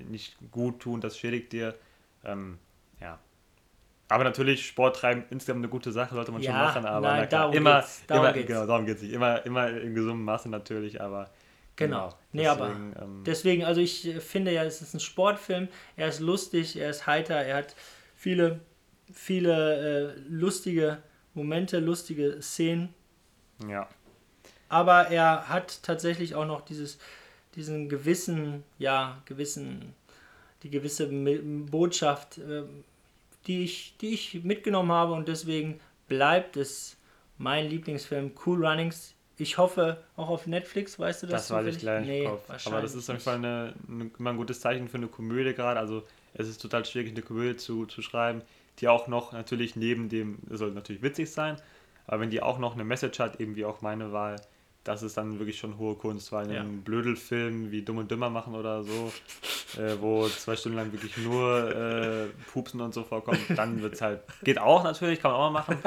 nicht gut tun, das schädigt dir. Ähm, ja. Aber natürlich, Sport treiben insgesamt eine gute Sache, sollte man ja, schon machen, aber nein, darum immer, geht's, darum immer, geht's. genau, darum geht es nicht. Immer, immer in gesundem Maße natürlich, aber Genau. genau. Nee, deswegen, aber ähm, deswegen, also ich finde ja, es ist ein Sportfilm. Er ist lustig, er ist heiter, er hat viele, viele äh, lustige Momente, lustige Szenen. Ja. Aber er hat tatsächlich auch noch dieses, diesen gewissen, ja, gewissen, die gewisse Botschaft, äh, die, ich, die ich mitgenommen habe und deswegen bleibt es mein Lieblingsfilm Cool Runnings. Ich hoffe auch auf Netflix, weißt du das? Das weiß ich gleich nee, Aber das ist auf jeden Fall eine, eine, immer ein gutes Zeichen für eine Komödie gerade. Also es ist total schwierig, eine Komödie zu, zu schreiben, die auch noch natürlich neben dem, soll natürlich witzig sein, aber wenn die auch noch eine Message hat, eben wie auch meine Wahl, das ist dann wirklich schon hohe Kunst, weil ja. ein Blödelfilm wie Dumm und Dümmer machen oder so, äh, wo zwei Stunden lang wirklich nur äh, Pupsen und so vorkommt, dann wird es halt, geht auch natürlich, kann man auch mal machen,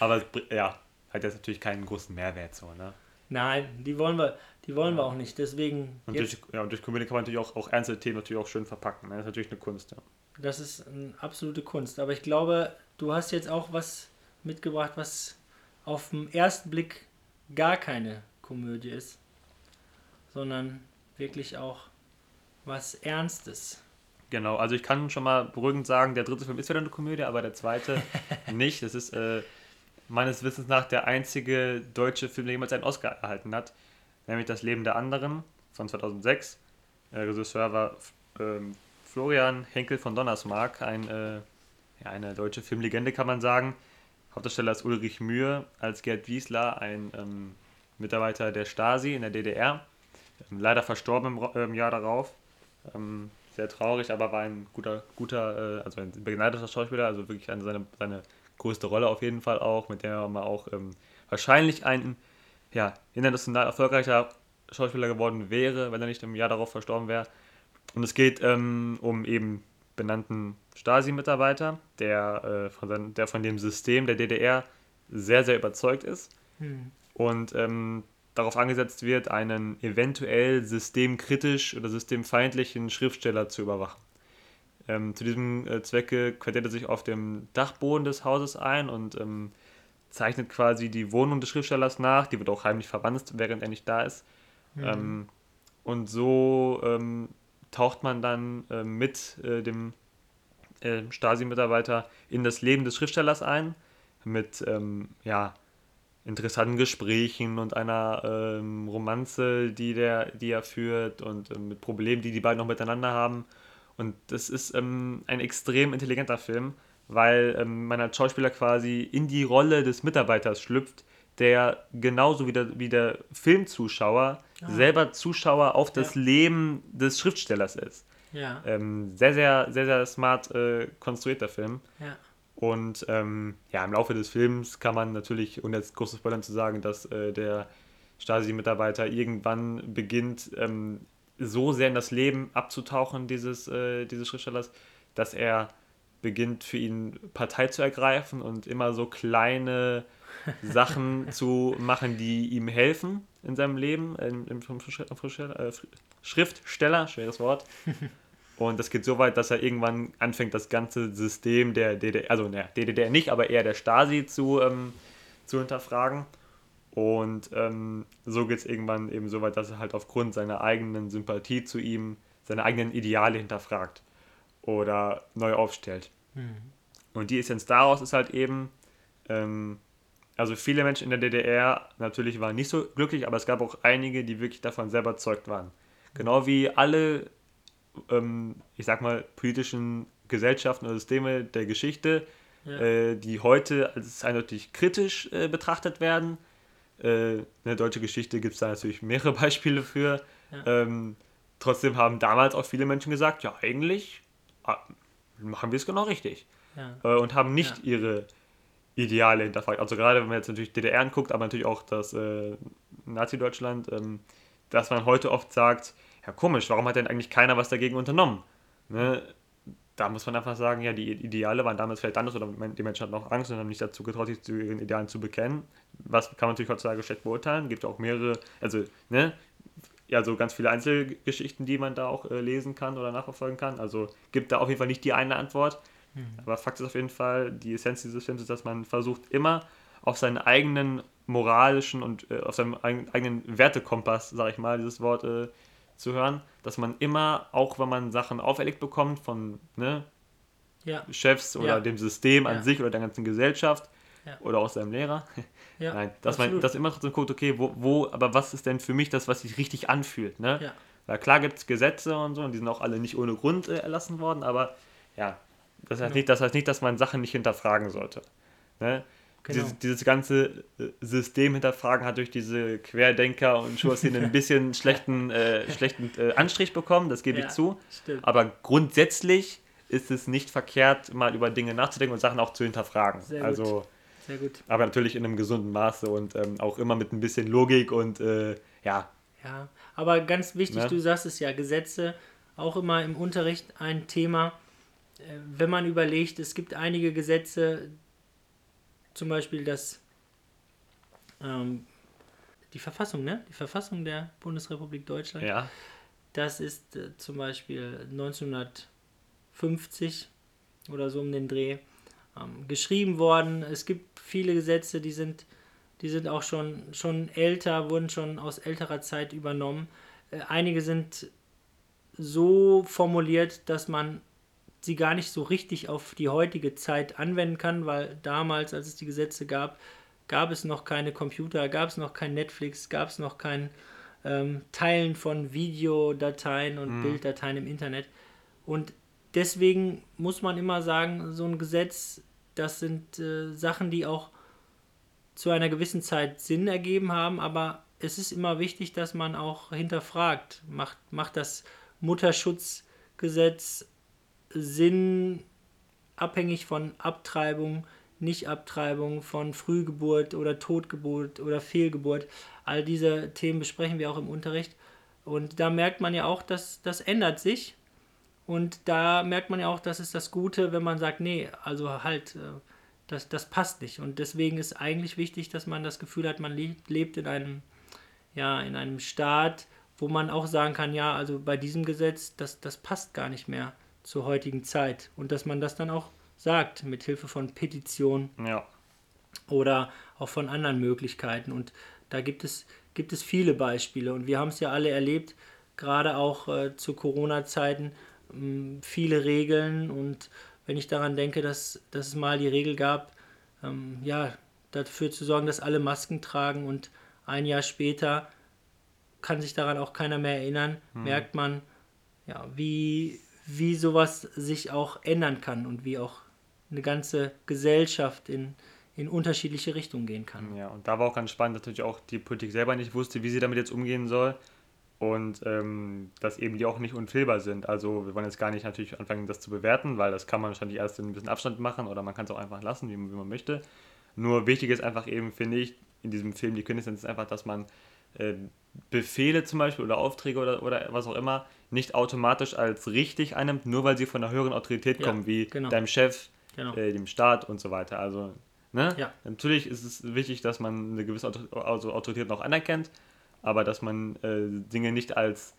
aber ja, hat jetzt natürlich keinen großen Mehrwert so, ne? Nein, die wollen wir, die wollen wir auch nicht, deswegen... Und durch, ja, und durch Comedy kann man natürlich auch, auch ernste Themen natürlich auch schön verpacken, ne? das ist natürlich eine Kunst, ja. Das ist eine absolute Kunst, aber ich glaube, du hast jetzt auch was mitgebracht, was auf den ersten Blick gar keine Komödie ist, sondern wirklich auch was Ernstes. Genau, also ich kann schon mal beruhigend sagen, der dritte Film ist wieder eine Komödie, aber der zweite nicht. Das ist äh, meines Wissens nach der einzige deutsche Film, der jemals einen Oscar erhalten hat, nämlich Das Leben der anderen von 2006. Der Regisseur war ähm, Florian Henkel von Donnersmarck, ein, äh, ja, eine deutsche Filmlegende, kann man sagen. Hauptdarsteller ist Ulrich Mühe, als Gerd Wiesler, ein ähm, Mitarbeiter der Stasi in der DDR. Ähm, leider verstorben im, im, Jahr darauf. Ähm, sehr traurig, aber war ein guter, guter, äh, also ein begnadeter Schauspieler, also wirklich eine, seine, seine größte Rolle auf jeden Fall auch, mit der man auch ähm, wahrscheinlich ein ja, international erfolgreicher Schauspieler geworden wäre, wenn er nicht im Jahr darauf verstorben wäre. Und es geht ähm, um eben benannten Stasi-Mitarbeiter, der, äh, von der von dem System der DDR sehr, sehr überzeugt ist hm. und ähm, darauf angesetzt wird, einen eventuell systemkritisch oder systemfeindlichen Schriftsteller zu überwachen. Ähm, zu diesem äh, Zwecke quartiert er sich auf dem Dachboden des Hauses ein und ähm, zeichnet quasi die Wohnung des Schriftstellers nach. Die wird auch heimlich verwandt, während er nicht da ist. Mhm. und so ähm, taucht man dann äh, mit äh, dem äh, Stasi-Mitarbeiter in das Leben des Schriftstellers ein, mit ähm, ja, interessanten Gesprächen und einer ähm, Romanze, die, der, die er führt und äh, mit Problemen, die die beiden noch miteinander haben. Und das ist ähm, ein extrem intelligenter Film, weil ähm, man als Schauspieler quasi in die Rolle des Mitarbeiters schlüpft, der genauso wie der, wie der Filmzuschauer ah. selber Zuschauer auf das ja. Leben des Schriftstellers ist. Ja. Ähm, sehr, sehr, sehr, sehr smart äh, konstruierter Film. Ja. Und ähm, ja, im Laufe des Films kann man natürlich, ohne jetzt große Spoilern zu sagen, dass äh, der Stasi-Mitarbeiter irgendwann beginnt, ähm, so sehr in das Leben abzutauchen dieses, äh, dieses Schriftstellers, dass er beginnt für ihn Partei zu ergreifen und immer so kleine Sachen zu machen, die ihm helfen in seinem Leben, im, im, vom äh, Schriftsteller, schweres Wort. Und das geht so weit, dass er irgendwann anfängt, das ganze System der DDR, also der DDR nicht, aber eher der Stasi zu, ähm, zu hinterfragen. Und ähm, so geht es irgendwann eben so weit, dass er halt aufgrund seiner eigenen Sympathie zu ihm seine eigenen Ideale hinterfragt oder neu aufstellt. Mhm. Und die Essenz daraus ist halt eben, ähm, also viele Menschen in der DDR natürlich waren nicht so glücklich, aber es gab auch einige, die wirklich davon selber überzeugt waren. Genau wie alle, ähm, ich sag mal, politischen Gesellschaften oder Systeme der Geschichte, ja. äh, die heute als eindeutig kritisch äh, betrachtet werden. Äh, in der deutschen Geschichte gibt es da natürlich mehrere Beispiele für. Ja. Ähm, trotzdem haben damals auch viele Menschen gesagt, ja, eigentlich ah, machen wir es genau richtig. Ja. Äh, und haben nicht ihre Ideale hinterfragt. Also gerade wenn man jetzt natürlich DDR anguckt, aber natürlich auch das äh, Nazi-Deutschland, ähm, dass man heute oft sagt, ja komisch, warum hat denn eigentlich keiner was dagegen unternommen? Ne? Da muss man einfach sagen, ja, die Ideale waren damals vielleicht anders oder die Menschen hatten auch Angst und haben nicht dazu getraut, sich zu ihren Idealen zu bekennen. Was kann man natürlich heutzutage schlecht beurteilen. Gibt auch mehrere, also, ne, ja, so ganz viele Einzelgeschichten, die man da auch äh, lesen kann oder nachverfolgen kann. Also gibt da auf jeden Fall nicht die eine Antwort. Mhm. Aber Fakt ist auf jeden Fall, die Essenz dieses Films ist, dass man versucht, immer auf seinen eigenen moralischen und äh, auf seinem eigenen Wertekompass, sage ich mal, dieses Wort äh, zu hören, dass man immer, auch wenn man Sachen auferlegt bekommt von ne, ja. Chefs oder ja. dem System an ja. sich oder der ganzen Gesellschaft oder auch seinem Lehrer, Nein, dass absolut. man das immer trotzdem guckt, okay, wo, wo, aber was ist denn für mich das, was sich richtig anfühlt, ne? Weil klar gibt es Gesetze und so und die sind auch alle nicht ohne Grund äh, erlassen worden, aber ja, das heißt, nicht, das heißt nicht, dass man Sachen nicht hinterfragen sollte. Ne? Genau. Dieses, dieses, ganze äh, System hinterfragen hat durch diese Querdenker und Schurszene ein bisschen schlechten, äh, schlechten äh, Anstrich bekommen, das gebe ja, ich zu. Stimmt. Aber grundsätzlich ist es nicht verkehrt, mal über Dinge nachzudenken und Sachen auch zu hinterfragen. Sehr also, gut. Sehr gut. Aber natürlich in einem gesunden Maße und ähm, auch immer mit ein bisschen Logik und äh, ja. Ja, aber ganz wichtig, ne? du sagst es ja, Gesetze auch immer im Unterricht ein Thema äh, wenn man überlegt, es gibt einige Gesetze, zum Beispiel das, ähm, die Verfassung, ne? Die Verfassung der Bundesrepublik Deutschland. Ja. Das ist äh, zum Beispiel 1950 oder so um den Dreh ähm, geschrieben worden. Es gibt viele Gesetze, die sind, die sind auch schon, schon älter, wurden schon aus älterer Zeit übernommen. Äh, einige sind so formuliert, dass man sie gar nicht so richtig auf die heutige Zeit anwenden kann, weil damals, als es die Gesetze gab, gab es noch keine Computer, gab es noch kein Netflix, gab es noch kein ähm, Teilen von Videodateien und mhm. Bilddateien im Internet. Und deswegen muss man immer sagen, so ein Gesetz, das sind äh, Sachen, die auch zu einer gewissen Zeit Sinn ergeben haben, aber es ist immer wichtig, dass man auch hinterfragt, macht, macht das Mutterschutzgesetz Sinn abhängig von Abtreibung, Nicht-Abtreibung, von Frühgeburt oder Totgeburt oder Fehlgeburt. All diese Themen besprechen wir auch im Unterricht. Und da merkt man ja auch, dass das ändert sich. Und da merkt man ja auch, dass es das Gute, wenn man sagt, nee, also halt, äh, das, das passt nicht. Und deswegen ist eigentlich wichtig, dass man das Gefühl hat, man lebt in einem, ja, in einem Staat, wo man auch sagen kann, ja, also bei diesem Gesetz, das, das passt gar nicht mehr zur heutigen Zeit und dass man das dann auch sagt mit Hilfe von Petitionen ja. oder auch von anderen Möglichkeiten und da gibt es gibt es viele Beispiele und wir haben es ja alle erlebt gerade auch äh, zu Corona-Zeiten ähm, viele Regeln und wenn ich daran denke dass, dass es mal die Regel gab ähm, ja dafür zu sorgen dass alle Masken tragen und ein Jahr später kann sich daran auch keiner mehr erinnern hm. merkt man ja wie wie sowas sich auch ändern kann und wie auch eine ganze Gesellschaft in, in unterschiedliche Richtungen gehen kann. Ja, und da war auch ganz spannend, dass natürlich auch die Politik selber nicht wusste, wie sie damit jetzt umgehen soll und ähm, dass eben die auch nicht unfehlbar sind. Also wir wollen jetzt gar nicht natürlich anfangen, das zu bewerten, weil das kann man wahrscheinlich erst in ein bisschen Abstand machen oder man kann es auch einfach lassen, wie man, wie man möchte. Nur wichtig ist einfach eben, finde ich, in diesem Film die Quintessenz ist einfach, dass man äh, Befehle zum Beispiel oder Aufträge oder, oder was auch immer nicht automatisch als richtig einnimmt, nur weil sie von einer höheren Autorität Ja, kommen, wie genau. deinem Chef, Genau. äh, dem Staat und so weiter. Also, ne? Ja. Natürlich ist es wichtig, dass man eine gewisse also Autorität noch anerkennt, aber dass man äh, Dinge nicht als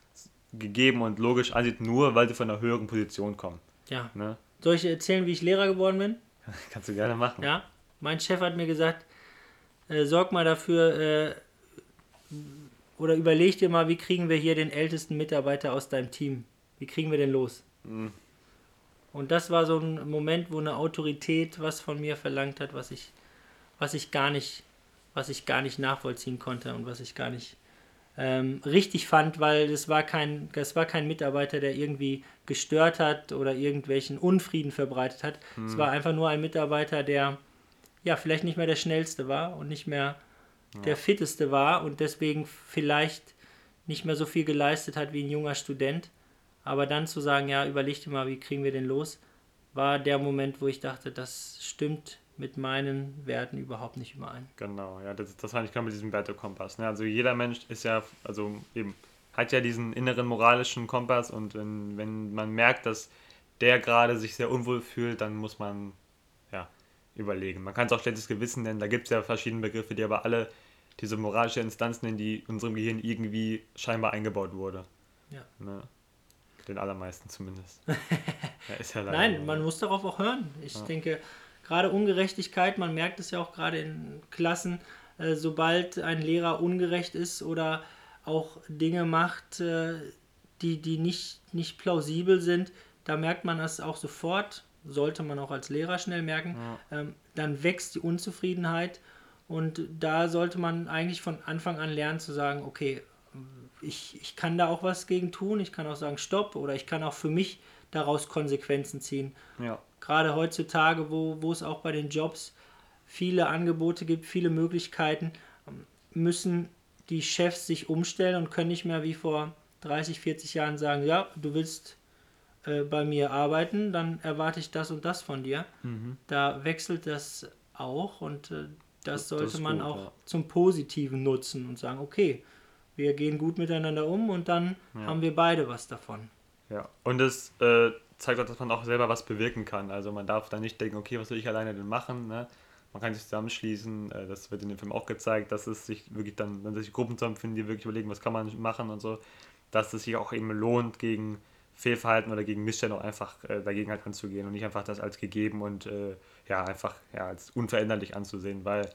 gegeben und logisch ansieht, nur weil sie von einer höheren Position kommen. Ja. Ne? Soll ich erzählen, wie ich Lehrer geworden bin? Kannst du gerne machen. Ja. Mein Chef hat mir gesagt, äh, sorg mal dafür äh, oder überleg dir mal, wie kriegen wir hier den ältesten Mitarbeiter aus deinem Team? Wie kriegen wir den los? Mhm. Und das war so ein Moment, wo eine Autorität was von mir verlangt hat, was ich, was ich gar nicht, was ich gar nicht nachvollziehen konnte und was ich gar nicht ähm, richtig fand, weil das war kein, das war kein Mitarbeiter, der irgendwie gestört hat oder irgendwelchen Unfrieden verbreitet hat. Es war einfach nur ein Mitarbeiter, der ja vielleicht nicht mehr der schnellste war und nicht mehr der fitteste war und deswegen vielleicht nicht mehr so viel geleistet hat wie ein junger Student. Aber dann zu sagen, ja, überleg dir mal, wie kriegen wir den los, war der Moment, wo ich dachte, das stimmt mit meinen Werten überhaupt nicht überein. Genau, ja, das, das meine ich gerade mit diesem Wertekompass. Ne? Also jeder Mensch ist ja, also eben, hat ja diesen inneren moralischen Kompass und wenn, wenn man merkt, dass der gerade sich sehr unwohl fühlt, dann muss man überlegen. Man kann es auch schlechtes Gewissen nennen, da gibt es ja verschiedene Begriffe, die aber alle diese moralische Instanz nennen, die in unserem Gehirn irgendwie scheinbar eingebaut wurde. Ja. Ne? Den allermeisten zumindest. ja, ja Nein, man muss darauf auch hören. Ich denke, gerade Ungerechtigkeit, man merkt es ja auch gerade in Klassen, äh, sobald ein Lehrer ungerecht ist oder auch Dinge macht, äh, die, die nicht, nicht plausibel sind, da merkt man das auch sofort, sollte man auch als Lehrer schnell merken, ähm, dann wächst die Unzufriedenheit und da sollte man eigentlich von Anfang an lernen zu sagen, okay, ich, ich kann da auch was gegen tun, ich kann auch sagen, stopp, oder ich kann auch für mich daraus Konsequenzen ziehen. Ja, Gerade heutzutage, wo, wo es auch bei den Jobs viele Angebote gibt, viele Möglichkeiten, ähm, müssen die Chefs sich umstellen und können nicht mehr wie vor 30, 40 Jahren sagen, ja, du willst äh, bei mir arbeiten, dann erwarte ich das und das von dir. Da wechselt das auch und äh, das Das- das sollte ist man gut, auch ja. zum Positiven nutzen und sagen, okay, wir gehen gut miteinander um und dann haben wir beide was davon. Ja, und es äh, zeigt auch, dass man auch selber was bewirken kann. Also man darf da nicht denken, okay, was soll ich alleine denn machen? Ne? Man kann sich zusammenschließen, äh, das wird in dem Film auch gezeigt, dass es sich wirklich dann, wenn sich Gruppen zusammenfinden, die wirklich überlegen, was kann man machen und so, dass es sich auch eben lohnt, gegen Fehlverhalten oder gegen Missstände auch einfach äh, dagegen halt anzugehen und nicht einfach das als gegeben und äh, ja, einfach ja, als unveränderlich anzusehen, weil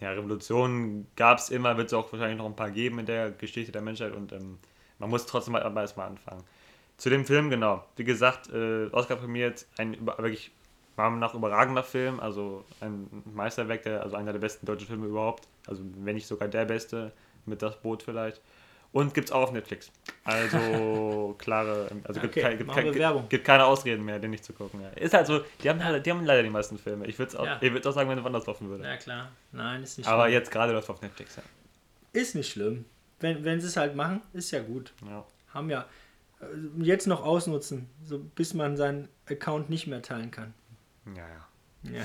ja, Revolutionen gab es immer, wird es auch wahrscheinlich noch ein paar geben in der Geschichte der Menschheit und ähm, man muss trotzdem halt aber erstmal anfangen. Zu dem Film, genau. Wie gesagt, äh, Oscar prämiert ein wirklich Meinung nach überragender Film, also ein Meisterwerk, der, also einer der besten deutschen Filme überhaupt, also wenn nicht sogar der beste, mit das Boot vielleicht. Und gibt es auch auf Netflix. Also klare, also gibt, Okay, kein, gibt, kein, gibt, gibt keine Ausreden mehr, den nicht zu gucken. Ja. Ist halt so, die haben, halt- die haben leider die meisten Filme. Ich würde auch, Ja. ich auch sagen, wenn es woanders laufen würde. Ja klar, nein, ist nicht Aber schlimm. jetzt gerade läuft auf Netflix, ja. Ist nicht schlimm. Wenn, wenn sie es halt machen, ist ja gut. ja. Haben ja äh, jetzt noch ausnutzen, so bis man seinen Account nicht mehr teilen kann. Ja, ja.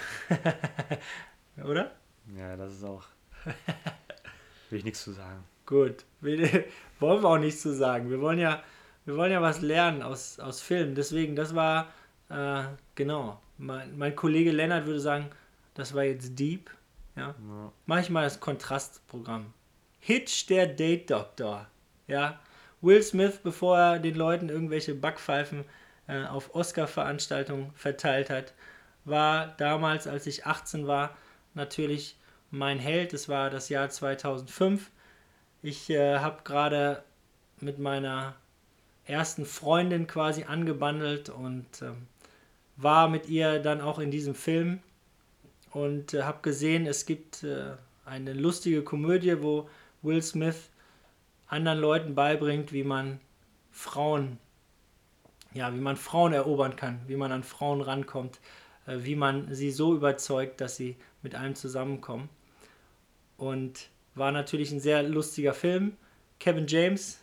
Ja. Oder? Ja, das ist auch. Will ich nichts zu sagen. Gut. Wir, wollen wir auch nichts zu sagen. Wir wollen ja, wir wollen ja was lernen aus, aus Filmen. Deswegen, das war, äh, genau. Mein, mein Kollege Lennart würde sagen, das war jetzt deep. Ja. Ja. Mach ich mal das Kontrastprogramm. Hitch, der Date-Doktor. Ja. Will Smith, bevor er den Leuten irgendwelche Backpfeifen äh, auf Oscar-Veranstaltungen verteilt hat, war damals, als ich 18 war, natürlich mein Held. Es war das Jahr 2005. Ich äh, habe gerade mit meiner ersten Freundin quasi angebandelt und ähm, war mit ihr dann auch in diesem Film und äh, habe gesehen, es gibt äh, eine lustige Komödie, wo Will Smith anderen Leuten beibringt, wie man Frauen, ja, wie man Frauen erobern kann, wie man an Frauen rankommt, äh, wie man sie so überzeugt, dass sie mit einem zusammenkommen. Und war natürlich ein sehr lustiger Film. Kevin James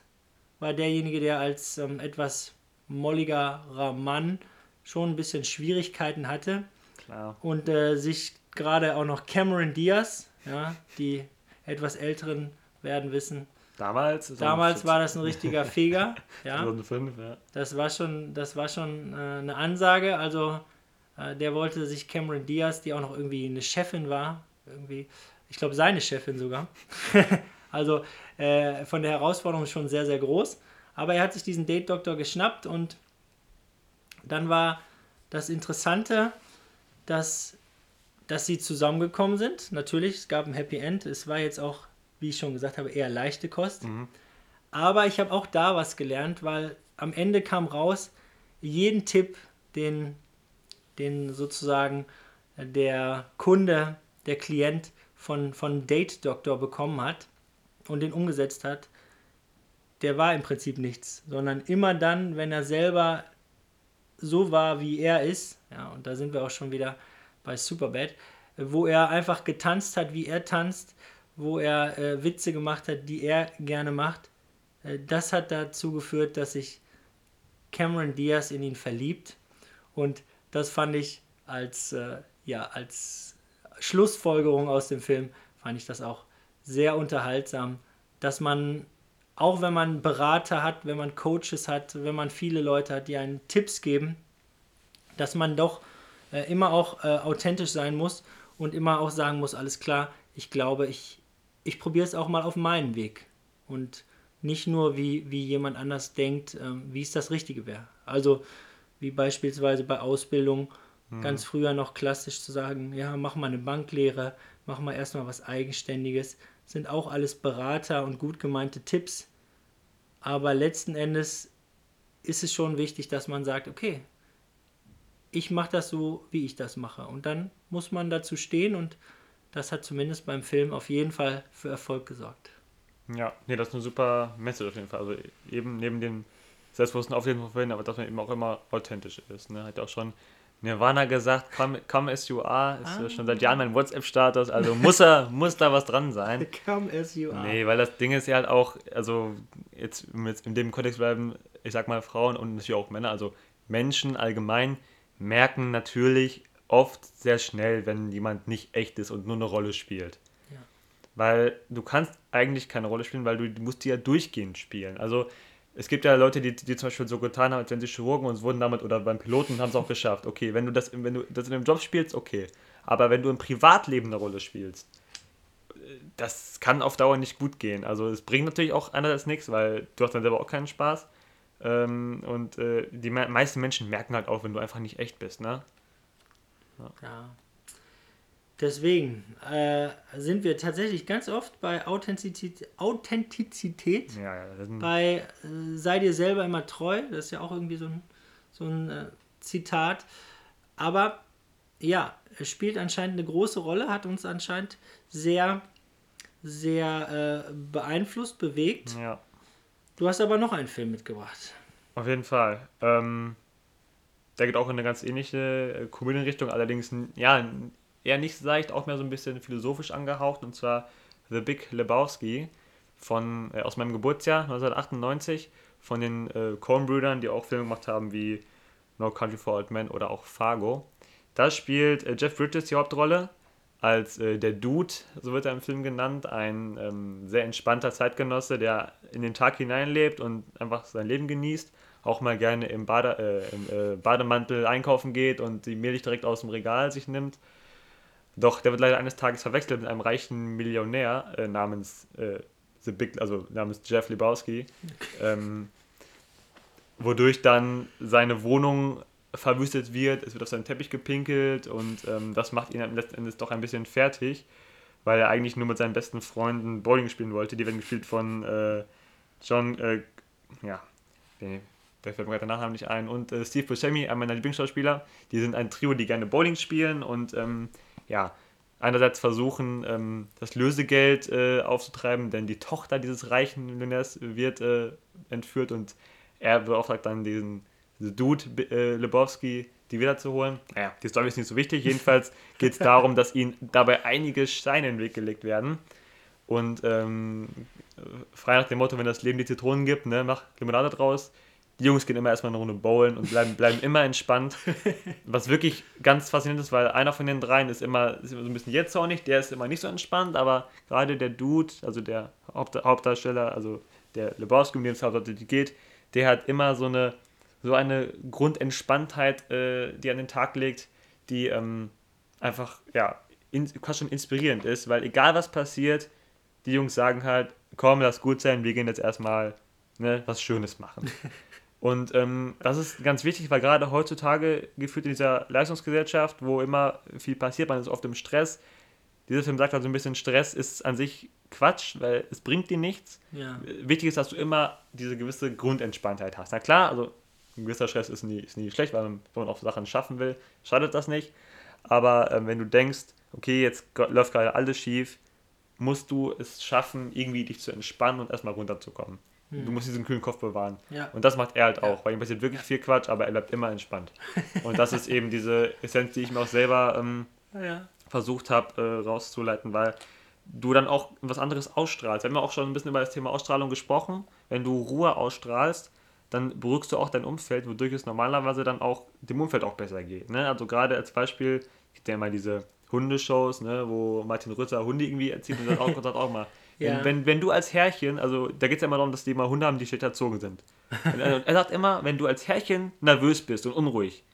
war derjenige, der als ähm, etwas molligerer Mann schon ein bisschen Schwierigkeiten hatte Klar. und äh, sich gerade auch noch Cameron Diaz, ja, die etwas älteren werden wissen, Damals? Damals war das ein richtiger Feger. Ja. 2005, ja. Das war schon, das war schon äh, eine Ansage. Also äh, der wollte sich Cameron Diaz, die auch noch irgendwie eine Chefin war, irgendwie, ich glaube seine Chefin sogar. also äh, von der Herausforderung schon sehr, sehr groß. Aber er hat sich diesen Date-Doktor geschnappt und dann war das Interessante, dass, dass sie zusammengekommen sind. Natürlich, es gab ein Happy End. Es war jetzt auch, wie ich schon gesagt habe, eher leichte Kost. Aber ich habe auch da was gelernt, weil am Ende kam raus, jeden Tipp, den, den sozusagen der Kunde, der Klient von, von Date Doctor bekommen hat und den umgesetzt hat, der war im Prinzip nichts, sondern immer dann, wenn er selber so war, wie er ist, ja, und da sind wir auch schon wieder bei Superbad, wo er einfach getanzt hat, wie er tanzt, wo er äh, Witze gemacht hat, die er gerne macht, äh, das hat dazu geführt, dass sich Cameron Diaz in ihn verliebt. Und das fand ich als, äh, ja, als Schlussfolgerung aus dem Film, fand ich das auch sehr unterhaltsam, dass man, auch wenn man Berater hat, wenn man Coaches hat, wenn man viele Leute hat, die einen Tipps geben, dass man doch äh, immer auch äh, authentisch sein muss und immer auch sagen muss, alles klar, ich glaube, ich, ich probiere es auch mal auf meinen Weg und nicht nur wie, wie jemand anders denkt, ähm, wie es das Richtige wäre. Also wie beispielsweise bei Ausbildung ganz früher noch klassisch zu sagen, ja, mach mal eine Banklehre, mach mal erstmal was Eigenständiges, sind auch alles Berater und gut gemeinte Tipps. Aber letzten Endes ist es schon wichtig, dass man sagt, okay, ich mache das so, wie ich das mache. Und dann muss man dazu stehen und das hat zumindest beim Film auf jeden Fall für Erfolg gesorgt. Ja, nee, das ist eine super Message auf jeden Fall. Also eben neben dem selbstbewussten Auftreten von vorhin, aber dass man eben auch immer authentisch ist. Ne? Hat ja auch schon Nirvana gesagt, come, come as you are, ist ja schon seit Jahren mein WhatsApp-Status, also muss er, muss da was dran sein. Come as you are. Nee, weil das Ding ist ja halt auch, also jetzt, jetzt in dem Kontext bleiben, ich sag mal Frauen und natürlich auch Männer, also Menschen allgemein merken natürlich oft sehr schnell, wenn jemand nicht echt ist und nur eine Rolle spielt. Ja. Weil du kannst eigentlich keine Rolle spielen, weil du, du musst die ja durchgehend spielen. Also es gibt ja Leute, die, die zum Beispiel so getan haben, als wenn sie Chirurgen und wurden damit, oder beim Piloten haben es auch geschafft. Okay, wenn du das, wenn du das in einem Job spielst, okay. Aber wenn du im Privatleben eine Rolle spielst, das kann auf Dauer nicht gut gehen. Also es bringt natürlich auch einerseits nichts, weil du hast dann selber auch keinen Spaß. Ähm, und äh, die me meisten Menschen merken halt auch, wenn du einfach nicht echt bist, ne? Ja. Deswegen äh, sind wir tatsächlich ganz oft bei Authentizität, Authentizität Ja, ja. Bei äh, sei dir selber immer treu, das ist ja auch irgendwie so ein, so ein äh, Zitat. Aber ja, es spielt anscheinend eine große Rolle, hat uns anscheinend sehr, sehr äh, beeinflusst, bewegt. ja. Du hast aber noch einen Film mitgebracht. Auf jeden Fall. Ähm, der geht auch in eine ganz ähnliche äh, Komödienrichtung, allerdings ja, eher nicht leicht, auch mehr so ein bisschen philosophisch angehaucht, und zwar The Big Lebowski von, äh, aus meinem Geburtsjahr 1998 von den äh, Coen-Brüdern, die auch Filme gemacht haben wie No Country for Old Men oder auch Fargo. Da spielt äh, Jeff Bridges die Hauptrolle als äh, der Dude, so wird er im Film genannt, ein ähm, sehr entspannter Zeitgenosse, der in den Tag hineinlebt und einfach sein Leben genießt, auch mal gerne im, Bade, äh, im äh, Bademantel einkaufen geht und die Milch direkt aus dem Regal sich nimmt. Doch der wird leider eines Tages verwechselt mit einem reichen Millionär äh, namens äh, The Big, also namens Jeff Lebowski, ähm, wodurch dann seine Wohnung verwüstet wird, es wird auf seinen Teppich gepinkelt und ähm, das macht ihn dann letzten Endes doch ein bisschen fertig, weil er eigentlich nur mit seinen besten Freunden Bowling spielen wollte. Die werden gespielt von äh, John, äh, ja, wer fällt mir gerade der Nachname nicht ein, und äh, Steve Buscemi, einer meiner Lieblingsschauspieler. Die sind ein Trio, die gerne Bowling spielen und ähm, ja, einerseits versuchen, ähm, das Lösegeld äh, aufzutreiben, denn die Tochter dieses reichen Millionärs wird äh, entführt und er beauftragt dann diesen, diesen Dude äh, Lebowski, die wiederzuholen. Naja, die Story ist nicht so wichtig. Jedenfalls geht es darum, dass ihnen dabei einige Steine in den Weg gelegt werden. Und ähm, frei nach dem Motto, wenn das Leben die Zitronen gibt, ne, mach Limonade draus, Die Jungs gehen immer erstmal eine Runde bowlen und bleiben, bleiben immer entspannt. Was wirklich ganz faszinierend ist, weil einer von den dreien ist immer, ist immer so ein bisschen jetzt auch nicht, der ist immer nicht so entspannt, aber gerade der Dude, also der Haupt, Hauptdarsteller, also der Lebowski, um den es hauptsächlich geht, der hat immer so eine, so eine Grundentspanntheit, äh, die er an den Tag legt, die ähm, einfach, ja, in, fast schon inspirierend ist, weil egal was passiert, die Jungs sagen halt, komm, lass gut sein, wir gehen jetzt erstmal ne, was Schönes machen. Und ähm, das ist ganz wichtig, weil gerade heutzutage gefühlt in dieser Leistungsgesellschaft, wo immer viel passiert, man ist oft im Stress. Dieser Film sagt also ein bisschen, Stress ist an sich Quatsch, weil es bringt dir nichts. Ja. Wichtig ist, dass du immer diese gewisse Grundentspanntheit hast. Na klar, also ein gewisser Stress ist nie, ist nie schlecht, weil man, wenn man auch Sachen schaffen will, schadet das nicht. Aber ähm, wenn du denkst, okay, jetzt läuft gerade alles schief, musst du es schaffen, irgendwie dich zu entspannen und erstmal runterzukommen. Du musst diesen kühlen Kopf bewahren. Ja. Und das macht er halt auch, weil ihm passiert wirklich viel Quatsch, aber er bleibt immer entspannt. Und das ist eben diese Essenz, die ich mir auch selber ähm, Ja. versucht habe äh, rauszuleiten, weil du dann auch was anderes ausstrahlst. Wir haben ja auch schon ein bisschen über das Thema Ausstrahlung gesprochen. Wenn du Ruhe ausstrahlst, dann beruhigst du auch dein Umfeld, wodurch es normalerweise dann auch dem Umfeld auch besser geht. Ne? Also gerade als Beispiel, ich denke mal diese Hundeshows, ne, wo Martin Rütter Hunde irgendwie erzieht und sagt auch, sagt auch mal, Ja. wenn, wenn, wenn du als Herrchen, also da geht es ja immer darum, dass die immer Hunde haben, die schlecht erzogen sind. Und er, er sagt immer, wenn du als Herrchen nervös bist und unruhig,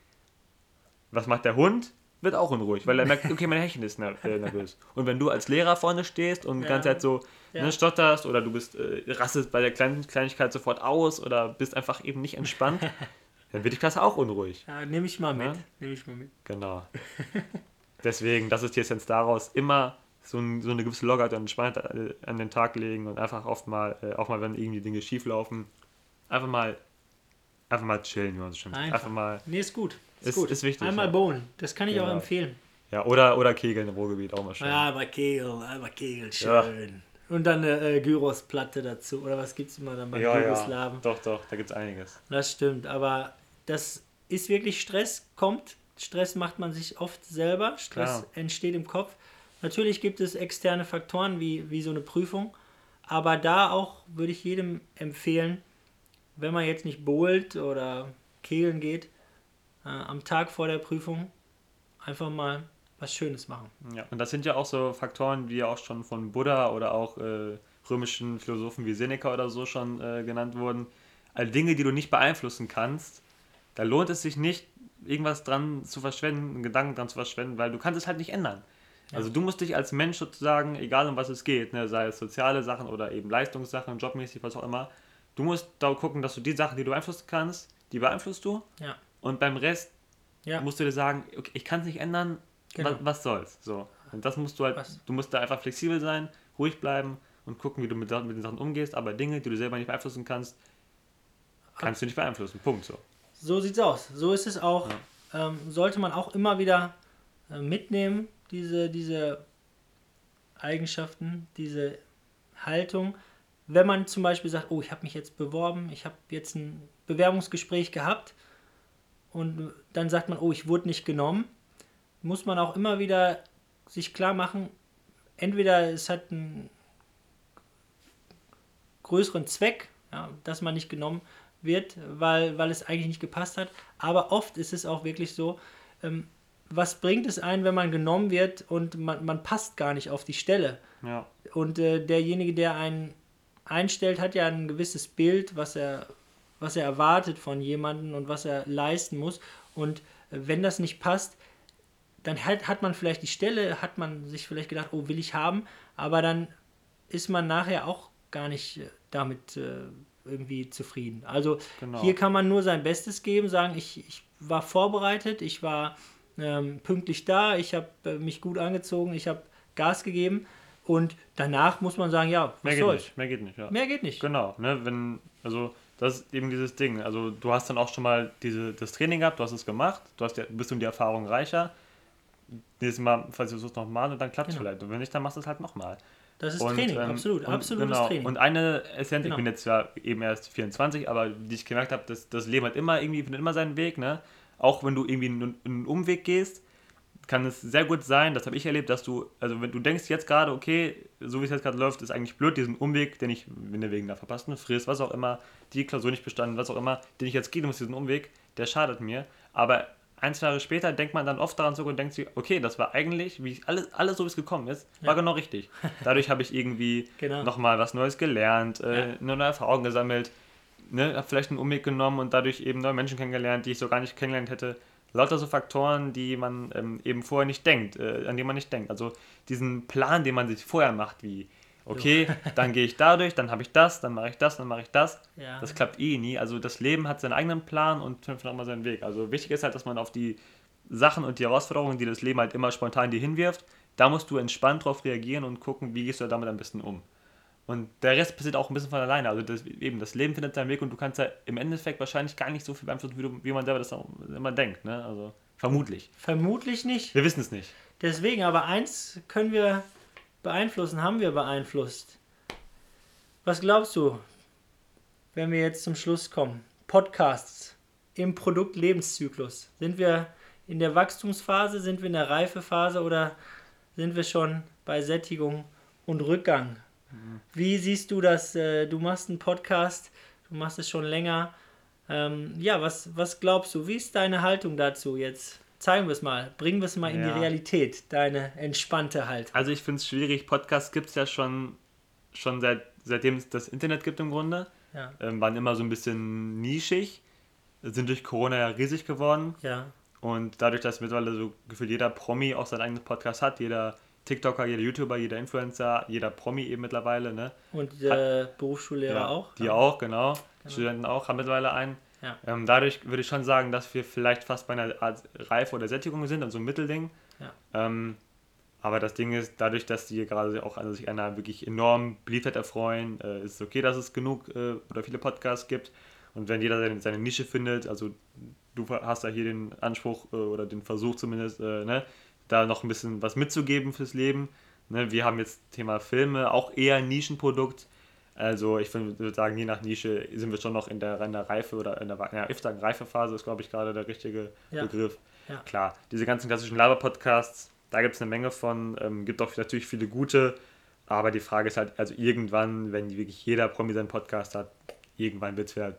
was macht der Hund? Wird auch unruhig, weil er merkt, okay, mein Herrchen ist äh, nervös. Und wenn du als Lehrer vorne stehst und die Ja. ganze Zeit so Ja. ne, stotterst oder du bist äh, rastest bei der kleinen Kleinigkeit sofort aus oder bist einfach eben nicht entspannt, dann wird die Klasse auch unruhig. ja Nehme ich mal mit. Ja. Nehme ich mal mit. Genau. Deswegen, das ist die Essenz daraus, immer so, ein, so eine gewisse Lockerheit und Entspanntheit äh, an den Tag legen und einfach oft mal, äh, auch mal, wenn irgendwie Dinge schief laufen, einfach mal, einfach mal chillen, wie man so schön sagt. Einfach. Einfach mal, Nee, ist gut. Ist, Ist- gut. ist wichtig, Einmal ja. bowlen. Das kann ich auch Genau. empfehlen. ja, oder, oder Kegeln im Ruhrgebiet, auch mal schön. Ja, einmal Kegel, einmal Kegel, Ja. schön. Und dann eine äh, Gyros-Platte dazu. Oder was gibt es immer dann bei ja, ja. Jugoslawen? Doch, doch, da gibt es einiges. Das stimmt, aber das ist wirklich Stress, kommt. Stress macht man sich oft selber. Stress Klar. entsteht im Kopf. Natürlich gibt es externe Faktoren wie, wie so eine Prüfung, aber da auch würde ich jedem empfehlen, wenn man jetzt nicht bowlt oder kegeln geht, äh, am Tag vor der Prüfung einfach mal was Schönes machen. Ja, und das sind ja auch so Faktoren, die ja auch schon von Buddha oder auch äh, römischen Philosophen wie Seneca oder so schon äh, genannt wurden. All Dinge, die du nicht beeinflussen kannst, da lohnt es sich nicht, irgendwas dran zu verschwenden, einen Gedanken dran zu verschwenden, weil du kannst es halt nicht ändern. Also du musst dich als Mensch sozusagen, egal um was es geht, ne, sei es soziale Sachen oder eben Leistungssachen, jobmäßig, was auch immer, du musst da gucken, dass du die Sachen, die du beeinflussen kannst, die beeinflusst du Ja, und beim Rest ja. musst du dir sagen, okay, ich kann es nicht ändern, Genau. was, was soll's. So. Und das musst du halt, Was? du musst da einfach flexibel sein, ruhig bleiben und gucken, wie du mit, mit den Sachen umgehst, aber Dinge, die du selber nicht beeinflussen kannst, kannst du nicht beeinflussen. Punkt so. So sieht's aus. So ist es auch. Ähm, sollte man auch immer wieder äh, mitnehmen, diese, diese Eigenschaften, diese Haltung. Wenn man zum Beispiel sagt, oh, ich habe mich jetzt beworben, ich habe jetzt ein Bewerbungsgespräch gehabt und dann sagt man, oh, ich wurde nicht genommen, muss man auch immer wieder sich klar machen, entweder es hat einen größeren Zweck, ja, dass man nicht genommen wird, weil, weil es eigentlich nicht gepasst hat. Aber oft ist es auch wirklich so, ähm, was bringt es ein, wenn man genommen wird und man, man passt gar nicht auf die Stelle? Ja. Und äh, derjenige, der einen einstellt, hat ja ein gewisses Bild, was er, was er erwartet von jemandem und was er leisten muss. Und äh, wenn das nicht passt, dann hat, hat man vielleicht die Stelle, hat man sich vielleicht gedacht, oh, will ich haben, aber dann ist man nachher auch gar nicht äh, damit äh, irgendwie zufrieden. Also Genau. hier kann man nur sein Bestes geben, sagen, ich, ich war vorbereitet, ich war ähm, pünktlich da, ich habe äh, mich gut angezogen, ich habe Gas gegeben und danach muss man sagen, ja, was Mehr geht soll's. nicht. Mehr geht nicht. Ja. Mehr geht nicht. Genau, ne, wenn, also das ist eben dieses Ding. Also du hast dann auch schon mal diese, das Training gehabt, du hast es gemacht, du hast ja, bist um die Erfahrung reicher. Nächstes Mal, falls du es nochmal und dann klappt es Genau. vielleicht. Und wenn nicht, dann machst du es halt nochmal. Das ist Und, Training, ähm, absolut, und, absolutes genau. Training. Und eine Essenz, Genau. ich bin jetzt zwar eben erst 24, aber die ich gemerkt habe, dass das Leben hat immer irgendwie, findet immer seinen Weg, ne? Auch wenn du irgendwie einen, einen Umweg gehst, kann es sehr gut sein, das habe ich erlebt, dass du, also wenn du denkst jetzt gerade, okay, so wie es jetzt gerade läuft, ist eigentlich blöd, diesen Umweg, den ich wenn wegen der verpassten Frist, was auch immer, die Klausur nicht bestanden, was auch immer, den ich jetzt gehen muss, diesen Umweg, der schadet mir. Aber ein, zwei Jahre später denkt man dann oft daran zurück und denkt sich, okay, das war eigentlich, wie alles, alles so wie es gekommen ist, war Ja. genau richtig. Dadurch habe ich irgendwie Genau. nochmal was Neues gelernt, äh, Ja. eine neue Erfahrung gesammelt, ne, habe vielleicht einen Umweg genommen und dadurch eben neue Menschen kennengelernt, die ich so gar nicht kennengelernt hätte. Lauter so Faktoren, die man ähm, eben vorher nicht denkt, äh, an die man nicht denkt. Also diesen Plan, den man sich vorher macht, wie, okay, dann gehe ich dadurch, dann habe ich das, dann mache ich das, dann mache ich das. Ja. Das klappt eh nie. Also das Leben hat seinen eigenen Plan und findet auch mal seinen Weg. Also wichtig ist halt, dass man auf die Sachen und die Herausforderungen, die das Leben halt immer spontan dir hinwirft, da musst du entspannt drauf reagieren und gucken, wie gehst du damit am besten um. Und der Rest passiert auch ein bisschen von alleine. Also das, eben, das Leben findet seinen Weg und du kannst ja im Endeffekt wahrscheinlich gar nicht so viel beeinflussen, wie, du, wie man selber das auch immer denkt. Ne? Also vermutlich. Vermutlich nicht. Wir wissen es nicht. Deswegen, aber eins können wir beeinflussen, haben wir beeinflusst. Was glaubst du, wenn wir jetzt zum Schluss kommen? Podcasts im Produktlebenszyklus. Sind wir in der Wachstumsphase, sind wir in der Reifephase oder sind wir schon bei Sättigung und Rückgang? Wie siehst du das? Äh, Du machst einen Podcast, du machst es schon länger. Ähm, ja, was, was glaubst du? Wie ist deine Haltung dazu jetzt? Zeigen wir es mal. Bringen wir es mal in Ja. die Realität, deine entspannte Haltung. Also ich finde es schwierig. Podcasts gibt es ja schon, schon seit, seitdem es das Internet gibt im Grunde. Ja, Ähm, waren immer so ein bisschen nischig. Sind durch Corona ja riesig geworden. ja, Und dadurch, dass mittlerweile so gefühlt jeder Promi auch seinen eigenen Podcast hat, jeder TikToker, jeder YouTuber, jeder Influencer, jeder Promi eben mittlerweile, ne? Und äh, Berufsschullehrer Ja, auch. Die auch, genau. Studenten auch, haben mittlerweile einen. Ja. Ähm, dadurch würde ich schon sagen, dass wir vielleicht fast bei einer Art Reife oder Sättigung sind, also ein Mittelding. Ja. Ähm, aber das Ding ist, dadurch, dass die gerade auch an sich einer wirklich enormen Beliebtheit erfreuen, äh, ist es okay, dass es genug äh, oder viele Podcasts gibt. Und wenn jeder seine, seine Nische findet, also du hast ja hier den Anspruch äh, oder den Versuch zumindest, äh, ne, da noch ein bisschen was mitzugeben fürs Leben. Ne, wir haben jetzt Thema Filme, auch eher ein Nischenprodukt. Also ich würde sagen, je nach Nische sind wir schon noch in der, in der Reife oder in der ja, ich sagen, Reifephase ist, glaube ich, gerade der richtige Ja. Begriff. Ja. Klar, diese ganzen klassischen Laber-Podcasts, da gibt es eine Menge von, ähm, gibt auch natürlich viele gute, aber die Frage ist halt, also irgendwann, wenn wirklich jeder Promi seinen Podcast hat, irgendwann wird es wieder,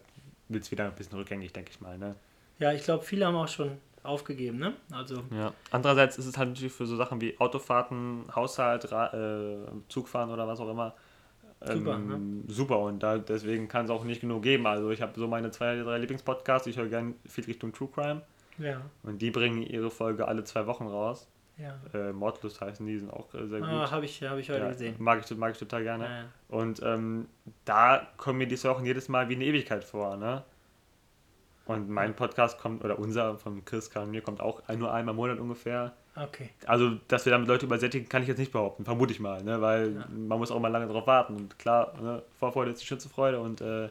wird's wieder ein bisschen rückgängig, denke ich mal. Ne? Ja, ich glaube, viele haben auch schon aufgegeben, ne? Also, Ja. Andererseits ist es halt natürlich für so Sachen wie Autofahrten, Haushalt, Ra äh, Zugfahren oder was auch immer Super, ähm, super und da, deswegen kann es auch nicht genug geben. Also ich habe so meine zwei, drei Lieblingspodcasts, ich höre gerne viel Richtung True Crime ja, und die bringen ihre Folge alle zwei Wochen raus. ja. Äh, Mordlust heißen die, sind auch äh, sehr gut. Ah, habe ich, hab ich heute Ja, gesehen. Mag ich, mag ich total gerne. Ja. Und ähm, da kommen mir die Wochen jedes Mal wie eine Ewigkeit vor, ne? Und mein Podcast kommt, oder unser von Chris Kahn und mir kommt auch nur einmal im Monat ungefähr. Okay. Also, dass wir damit Leute übersättigen, kann ich jetzt nicht behaupten, vermute ich mal, ne? Weil Ja. man muss auch mal lange drauf warten. Und klar, ne? Vorfreude ist die schönste Freude und äh,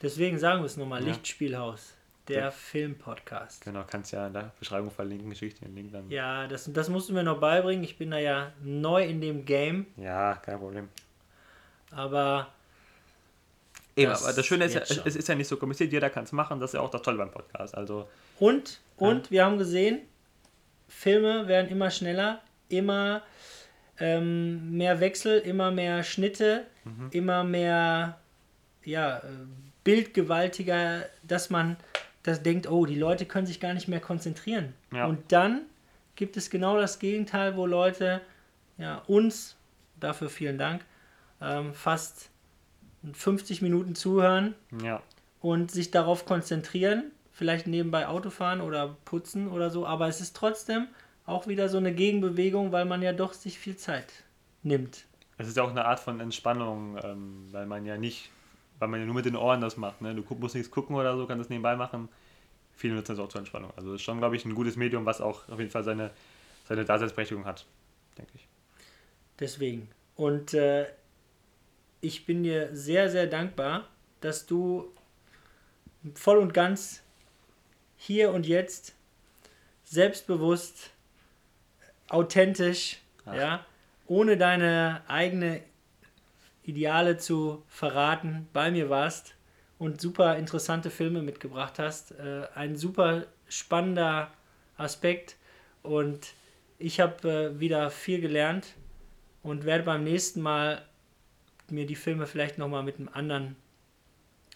Deswegen sagen wir es nochmal: Ja. Lichtspielhaus, der Ja. Filmpodcast. genau, kannst ja in der Beschreibung verlinken, Geschichte den Link dann. Ja, das, das musst du mir noch beibringen. Ich bin da ja neu in dem Game, Ja, kein Problem. aber Eben, Das aber das Schöne ist ja, es, schon. es ist ja nicht so kompliziert, jeder kann es machen, das ist ja auch das Tolle beim Podcast. Also, Und, und wir haben gesehen, Filme werden immer schneller, immer ähm, mehr Wechsel, immer mehr Schnitte, Mhm. immer mehr ja, äh, bildgewaltiger, dass man das denkt, oh, die Leute können sich gar nicht mehr konzentrieren. Ja. Und dann gibt es genau das Gegenteil, wo Leute ja, uns, dafür vielen Dank, ähm, fast 50 Minuten zuhören ja. und sich darauf konzentrieren, vielleicht nebenbei Autofahren oder putzen oder so, aber es ist trotzdem auch wieder so eine Gegenbewegung, weil man ja doch sich viel Zeit nimmt. Es ist ja auch eine Art von Entspannung, ähm, weil man ja nicht, weil man ja nur mit den Ohren das macht. Ne? Du musst nichts gucken oder so, kannst das nebenbei machen. Viele nutzen das auch zur Entspannung. Also ist schon, glaube ich, ein gutes Medium, was auch auf jeden Fall seine, seine Daseinsberechtigung hat, denke ich. Deswegen. Und äh, ich bin dir sehr, sehr dankbar, dass du voll und ganz hier und jetzt selbstbewusst, authentisch, Ach. ja, ohne deine eigene Ideale zu verraten, bei mir warst und super interessante Filme mitgebracht hast. Äh, ein super spannender Aspekt. Und ich habe äh, wieder viel gelernt und werde beim nächsten Mal mir die Filme vielleicht nochmal mit einem anderen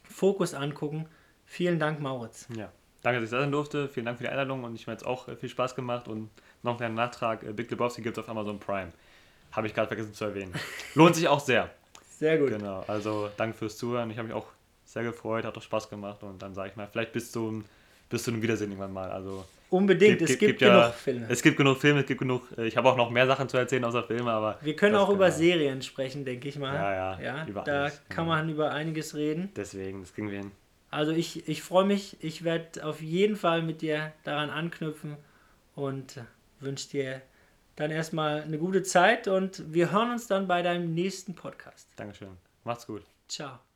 Fokus angucken. Vielen Dank, Mauritz. Ja. Danke, dass ich da sein durfte. Vielen Dank für die Einladung und ich mir jetzt auch äh, viel Spaß gemacht. Und noch einen Nachtrag: äh, Big Lebowski gibt es auf Amazon Prime. Habe ich gerade vergessen zu erwähnen. Lohnt sich auch sehr. Sehr gut. Genau, also danke fürs Zuhören. Ich habe mich auch sehr gefreut, hat auch Spaß gemacht und dann sage ich mal, vielleicht bis zum, bis zum Wiedersehen irgendwann mal. Also Unbedingt, gibt- es gibt- gibt, gibt ja- genug Filme. es gibt genug Filme, es gibt genug, äh, ich habe auch noch mehr Sachen zu erzählen außer Filme, aber Wir können auch über wir- Serien sprechen, denke ich mal. Ja, ja, über da alles, kann genau. man über einiges reden. Deswegen, das kriegen wir hin. Also ich, ich freue mich, ich werde auf jeden Fall mit dir daran anknüpfen und wünsche dir dann erstmal eine gute Zeit und wir hören uns dann bei deinem nächsten Podcast. Dankeschön. Macht's gut. Ciao.